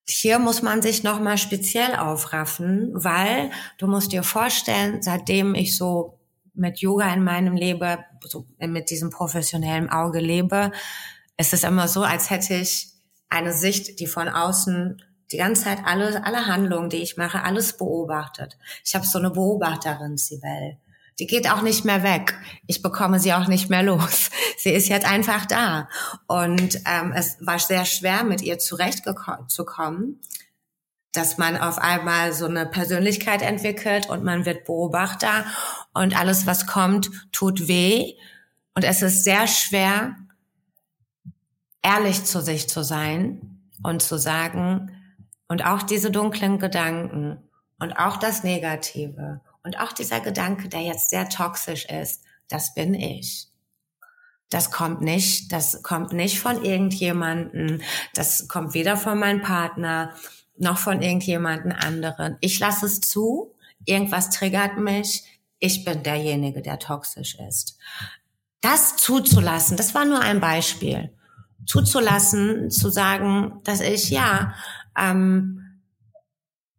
hier muss man sich nochmal speziell aufraffen, weil du musst dir vorstellen, seitdem ich so mit Yoga in meinem Leben, so mit diesem professionellen Auge lebe, ist es immer so, als hätte ich eine Sicht, die von außen die ganze Zeit alle, alle Handlungen, die ich mache, alles beobachtet. Ich habe so eine Beobachterin, Sibel. Die geht auch nicht mehr weg. Ich bekomme sie auch nicht mehr los. Sie ist jetzt einfach da. Und ähm, es war sehr schwer, mit ihr zurechtzukommen, dass man auf einmal so eine Persönlichkeit entwickelt und man wird Beobachter und alles, was kommt, tut weh. Und es ist sehr schwer, ehrlich zu sich zu sein und zu sagen, und auch diese dunklen Gedanken und auch das Negative und auch dieser Gedanke, der jetzt sehr toxisch ist, das bin ich. Das kommt nicht, das kommt nicht von irgendjemanden, das kommt weder von meinem Partner, noch von irgendjemanden anderen. Ich lasse es zu, irgendwas triggert mich, ich bin derjenige, der toxisch ist. Das zuzulassen, das war nur ein Beispiel. Zuzulassen, zu sagen, dass ich ja ähm,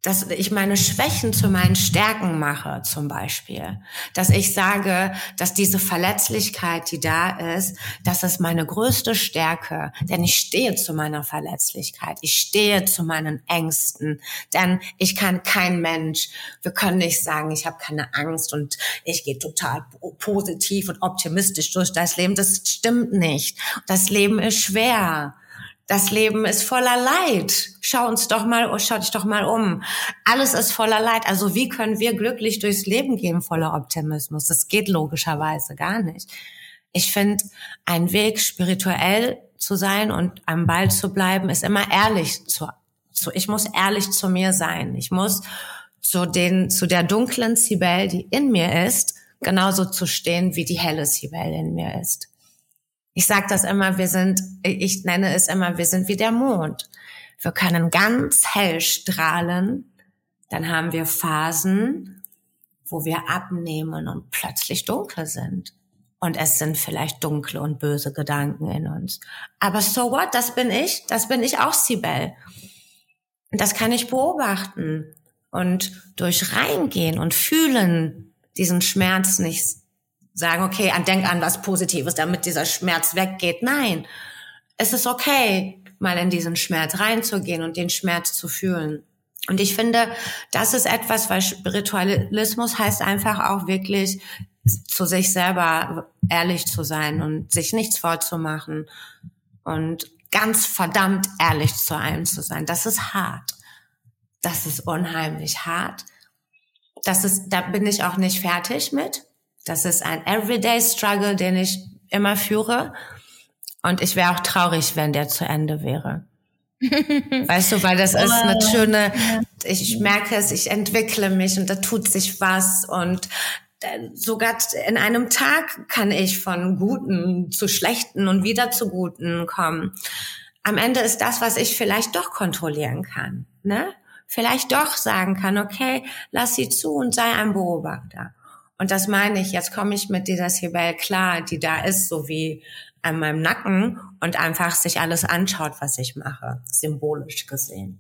dass ich meine Schwächen zu meinen Stärken mache, zum Beispiel. Dass ich sage, dass diese Verletzlichkeit, die da ist, das ist meine größte Stärke. Denn ich stehe zu meiner Verletzlichkeit. Ich stehe zu meinen Ängsten. Denn ich kann kein Mensch, wir können nicht sagen, ich habe keine Angst und ich gehe total positiv und optimistisch durch das Leben. Das stimmt nicht. Das Leben ist schwer. Das Leben ist voller Leid. Schau uns doch mal, schau dich doch mal um. Alles ist voller Leid. Also wie können wir glücklich durchs Leben gehen voller Optimismus? Das geht logischerweise gar nicht. Ich finde, ein Weg spirituell zu sein und am Ball zu bleiben, ist immer ehrlich zu, zu ich muss ehrlich zu mir sein. Ich muss zu den, zu der dunklen Sibel, die in mir ist, genauso zu stehen, wie die helle Sibel in mir ist. Ich sage das immer, wir sind, ich nenne es immer, wir sind wie der Mond. Wir können ganz hell strahlen, dann haben wir Phasen, wo wir abnehmen und plötzlich dunkel sind. Und es sind vielleicht dunkle und böse Gedanken in uns. Aber so what? Das bin ich. Das bin ich auch, Sibel. Das kann ich beobachten und durch reingehen und fühlen diesen Schmerz nicht sagen, okay, denk an was Positives, damit dieser Schmerz weggeht. Nein, es ist okay, mal in diesen Schmerz reinzugehen und den Schmerz zu fühlen. Und ich finde, das ist etwas, weil Spiritualismus heißt einfach auch wirklich zu sich selber ehrlich zu sein und sich nichts vorzumachen und ganz verdammt ehrlich zu einem zu sein. Das ist hart. Das ist unheimlich hart. Das ist, da bin ich auch nicht fertig mit. Das ist ein Everyday Struggle, den ich immer führe. Und ich wäre auch traurig, wenn der zu Ende wäre. weißt du, weil das ist eine schöne, ich merke es, ich entwickle mich und da tut sich was und äh, sogar in einem Tag kann ich von Guten zu Schlechten und wieder zu Guten kommen. Am Ende ist das, was ich vielleicht doch kontrollieren kann, ne? Vielleicht doch sagen kann, okay, lass sie zu und sei ein Beobachter. Und das meine ich, jetzt komme ich mit dieser Sibel klar, die da ist, so wie an meinem Nacken und einfach sich alles anschaut, was ich mache, symbolisch gesehen.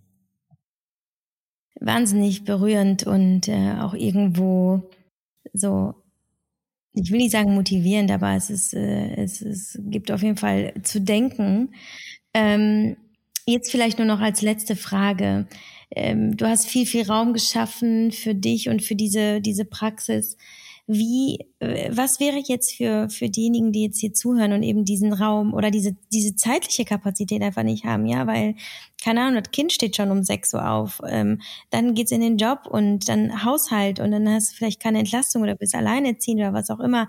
Wahnsinnig berührend und äh, auch irgendwo so, ich will nicht sagen motivierend, aber es ist, äh, es, es gibt auf jeden Fall zu denken. Ähm, jetzt vielleicht nur noch als letzte Frage. Ähm, du hast viel, viel Raum geschaffen für dich und für diese, diese Praxis. Wie, äh, was wäre jetzt für, für diejenigen, die jetzt hier zuhören und eben diesen Raum oder diese, diese zeitliche Kapazität einfach nicht haben, ja, weil, keine Ahnung, das Kind steht schon um sechs Uhr auf, ähm, dann geht's in den Job und dann Haushalt und dann hast du vielleicht keine Entlastung oder bist alleinerziehend oder was auch immer.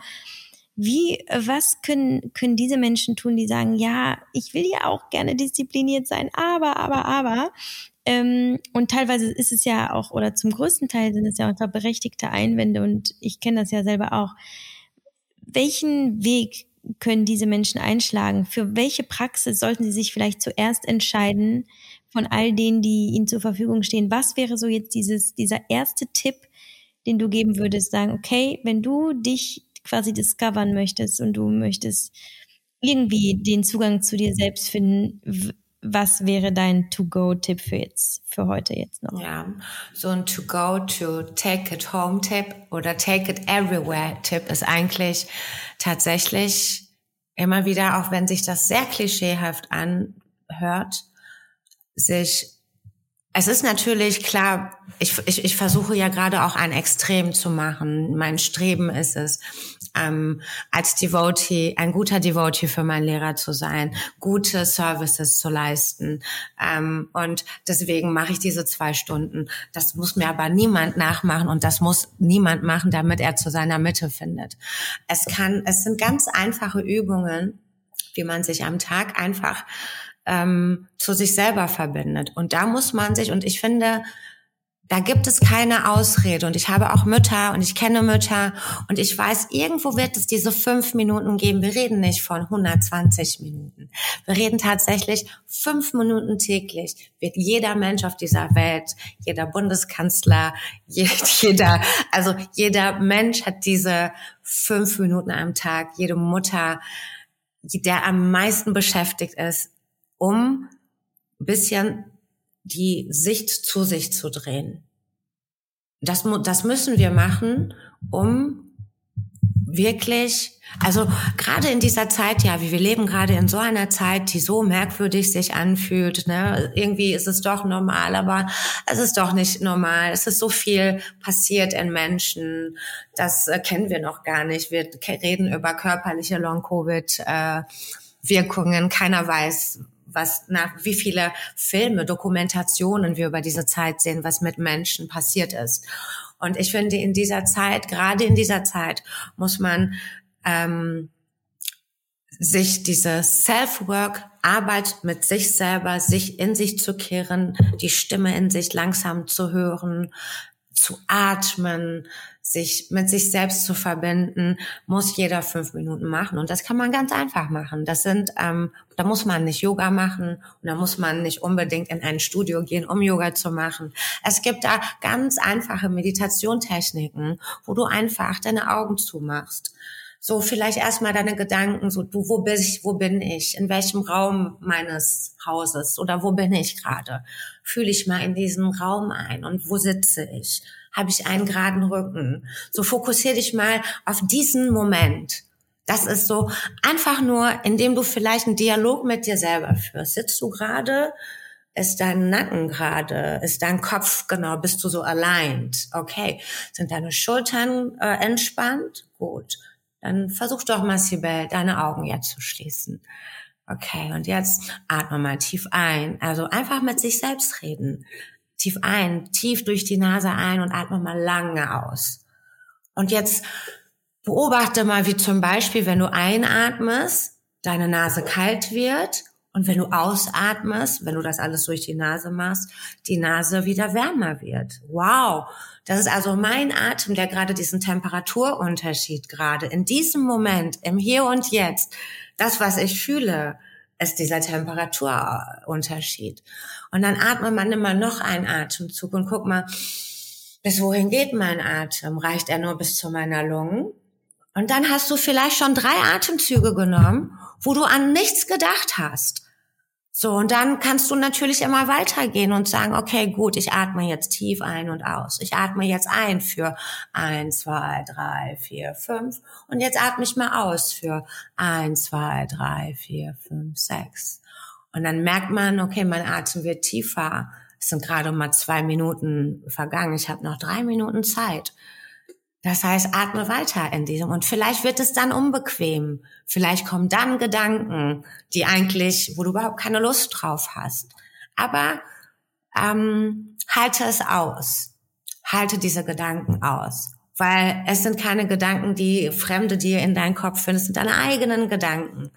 Wie, was können, können diese Menschen tun, die sagen, ja, ich will ja auch gerne diszipliniert sein, aber, aber, aber, ähm, und teilweise ist es ja auch, oder zum größten Teil sind es ja auch berechtigte Einwände und ich kenne das ja selber auch. Welchen Weg können diese Menschen einschlagen? Für welche Praxis sollten sie sich vielleicht zuerst entscheiden von all denen, die ihnen zur Verfügung stehen? Was wäre so jetzt dieses, dieser erste Tipp, den du geben würdest, sagen, okay, wenn du dich quasi discovern möchtest und du möchtest irgendwie den Zugang zu dir selbst finden, was wäre dein To-Go-Tipp für jetzt, für heute jetzt noch? Ja, so ein To-Go to Take It Home Tipp oder Take It Everywhere Tipp ist eigentlich tatsächlich immer wieder, auch wenn sich das sehr klischeehaft anhört, sich es ist natürlich klar, ich, ich, ich versuche ja gerade auch ein Extrem zu machen. Mein Streben ist es, ähm, als Devotee, ein guter Devotee für meinen Lehrer zu sein, gute Services zu leisten. Ähm, und deswegen mache ich diese zwei Stunden. Das muss mir aber niemand nachmachen und das muss niemand machen, damit er zu seiner Mitte findet. Es kann, es sind ganz einfache Übungen, wie man sich am Tag einfach ähm, zu sich selber verbindet. Und da muss man sich, und ich finde, da gibt es keine Ausrede. Und ich habe auch Mütter und ich kenne Mütter und ich weiß, irgendwo wird es diese fünf Minuten geben. Wir reden nicht von 120 Minuten. Wir reden tatsächlich fünf Minuten täglich. Wird jeder Mensch auf dieser Welt, jeder Bundeskanzler, jeder, also jeder Mensch hat diese fünf Minuten am Tag, jede Mutter, der am meisten beschäftigt ist, um ein bisschen die Sicht zu sich zu drehen. Das, das müssen wir machen, um wirklich, also gerade in dieser Zeit, ja, wie wir leben gerade in so einer Zeit, die so merkwürdig sich anfühlt, ne? Irgendwie ist es doch normal, aber es ist doch nicht normal. Es ist so viel passiert in Menschen, das äh, kennen wir noch gar nicht. Wir reden über körperliche Long-Covid. Äh, Wirkungen. Keiner weiß, was nach wie viele Filme, Dokumentationen wir über diese Zeit sehen, was mit Menschen passiert ist. Und ich finde, in dieser Zeit, gerade in dieser Zeit, muss man ähm, sich diese Self-Work, Arbeit mit sich selber, sich in sich zu kehren, die Stimme in sich langsam zu hören, zu atmen, sich mit sich selbst zu verbinden, muss jeder fünf Minuten machen. Und das kann man ganz einfach machen. Das sind, ähm, da muss man nicht Yoga machen und da muss man nicht unbedingt in ein Studio gehen, um Yoga zu machen. Es gibt da ganz einfache Meditationstechniken, wo du einfach deine Augen zumachst. So vielleicht erstmal deine Gedanken, so du, wo bin ich, wo bin ich, in welchem Raum meines Hauses oder wo bin ich gerade? Fühle ich mal in diesen Raum ein und wo sitze ich? Habe ich einen geraden Rücken. So fokussier dich mal auf diesen Moment. Das ist so einfach nur, indem du vielleicht einen Dialog mit dir selber führst. Sitzt du gerade? Ist dein Nacken gerade? Ist dein Kopf genau? Bist du so aligned? Okay. Sind deine Schultern äh, entspannt? Gut. Dann versuch doch mal, Sibel, deine Augen jetzt zu schließen. Okay, und jetzt atme mal tief ein. Also einfach mit sich selbst reden tief ein, tief durch die Nase ein und atme mal lange aus. Und jetzt beobachte mal, wie zum Beispiel, wenn du einatmest, deine Nase kalt wird und wenn du ausatmest, wenn du das alles durch die Nase machst, die Nase wieder wärmer wird. Wow. Das ist also mein Atem, der gerade diesen Temperaturunterschied gerade in diesem Moment, im Hier und Jetzt, das, was ich fühle, ist dieser Temperaturunterschied. Und dann atmet man immer noch einen Atemzug und guck mal, bis wohin geht mein Atem? Reicht er nur bis zu meiner Lungen? Und dann hast du vielleicht schon drei Atemzüge genommen, wo du an nichts gedacht hast. So, und dann kannst du natürlich immer weitergehen und sagen, okay, gut, ich atme jetzt tief ein und aus. Ich atme jetzt ein für eins, zwei, drei, vier, fünf. Und jetzt atme ich mal aus für eins, zwei, drei, vier, fünf, sechs. Und dann merkt man, okay, mein Atem wird tiefer. Es sind gerade mal zwei Minuten vergangen. Ich habe noch drei Minuten Zeit. Das heißt, atme weiter in diesem und vielleicht wird es dann unbequem. Vielleicht kommen dann Gedanken, die eigentlich, wo du überhaupt keine Lust drauf hast. Aber ähm, halte es aus. Halte diese Gedanken aus. Weil es sind keine Gedanken, die Fremde dir in deinen Kopf finden, es sind deine eigenen Gedanken.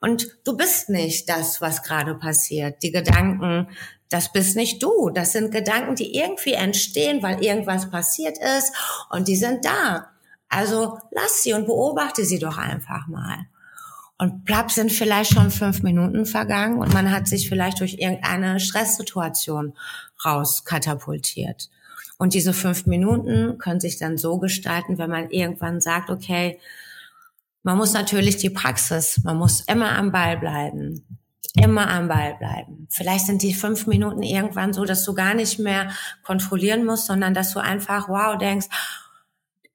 Und du bist nicht das, was gerade passiert. Die Gedanken das bist nicht du. Das sind Gedanken, die irgendwie entstehen, weil irgendwas passiert ist und die sind da. Also lass sie und beobachte sie doch einfach mal. Und plapp sind vielleicht schon fünf Minuten vergangen und man hat sich vielleicht durch irgendeine Stresssituation rauskatapultiert. Und diese fünf Minuten können sich dann so gestalten, wenn man irgendwann sagt, okay, man muss natürlich die Praxis, man muss immer am Ball bleiben immer am Ball bleiben. Vielleicht sind die fünf Minuten irgendwann so, dass du gar nicht mehr kontrollieren musst, sondern dass du einfach, wow, denkst,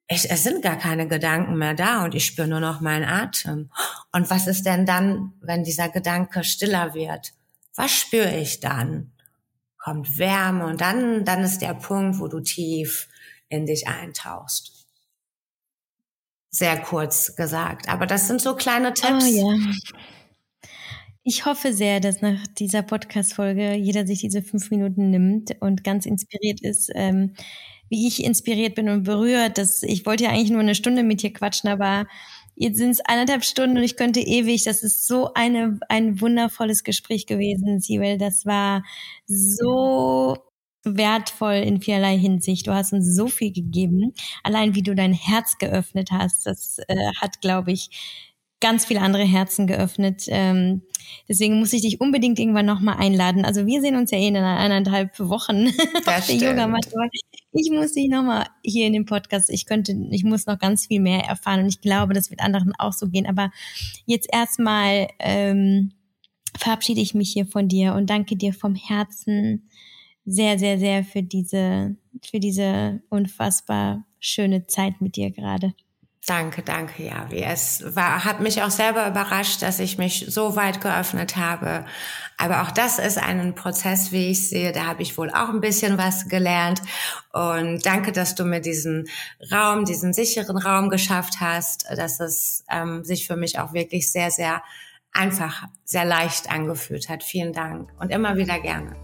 ich, es sind gar keine Gedanken mehr da und ich spüre nur noch meinen Atem. Und was ist denn dann, wenn dieser Gedanke stiller wird? Was spüre ich dann? Kommt Wärme und dann, dann ist der Punkt, wo du tief in dich eintauchst. Sehr kurz gesagt, aber das sind so kleine Tipps. Oh, ja. Ich hoffe sehr, dass nach dieser Podcast-Folge jeder sich diese fünf Minuten nimmt und ganz inspiriert ist, ähm, wie ich inspiriert bin und berührt. Dass ich wollte ja eigentlich nur eine Stunde mit dir quatschen, aber jetzt sind es eineinhalb Stunden und ich könnte ewig. Das ist so eine ein wundervolles Gespräch gewesen, Sibel. Das war so wertvoll in vielerlei Hinsicht. Du hast uns so viel gegeben. Allein wie du dein Herz geöffnet hast, das äh, hat, glaube ich, ganz viele andere Herzen geöffnet. Ähm, deswegen muss ich dich unbedingt irgendwann nochmal einladen. Also wir sehen uns ja eh in eineinhalb Wochen auf der Yogamatte. Ich muss dich nochmal hier in dem Podcast, ich könnte, ich muss noch ganz viel mehr erfahren und ich glaube, das wird anderen auch so gehen. Aber jetzt erstmal ähm, verabschiede ich mich hier von dir und danke dir vom Herzen sehr, sehr, sehr für diese, für diese unfassbar schöne Zeit mit dir gerade. Danke, danke, Javi. Es war, hat mich auch selber überrascht, dass ich mich so weit geöffnet habe. Aber auch das ist ein Prozess, wie ich sehe. Da habe ich wohl auch ein bisschen was gelernt. Und danke, dass du mir diesen Raum, diesen sicheren Raum geschafft hast, dass es ähm, sich für mich auch wirklich sehr, sehr einfach, sehr leicht angefühlt hat. Vielen Dank und immer wieder gerne.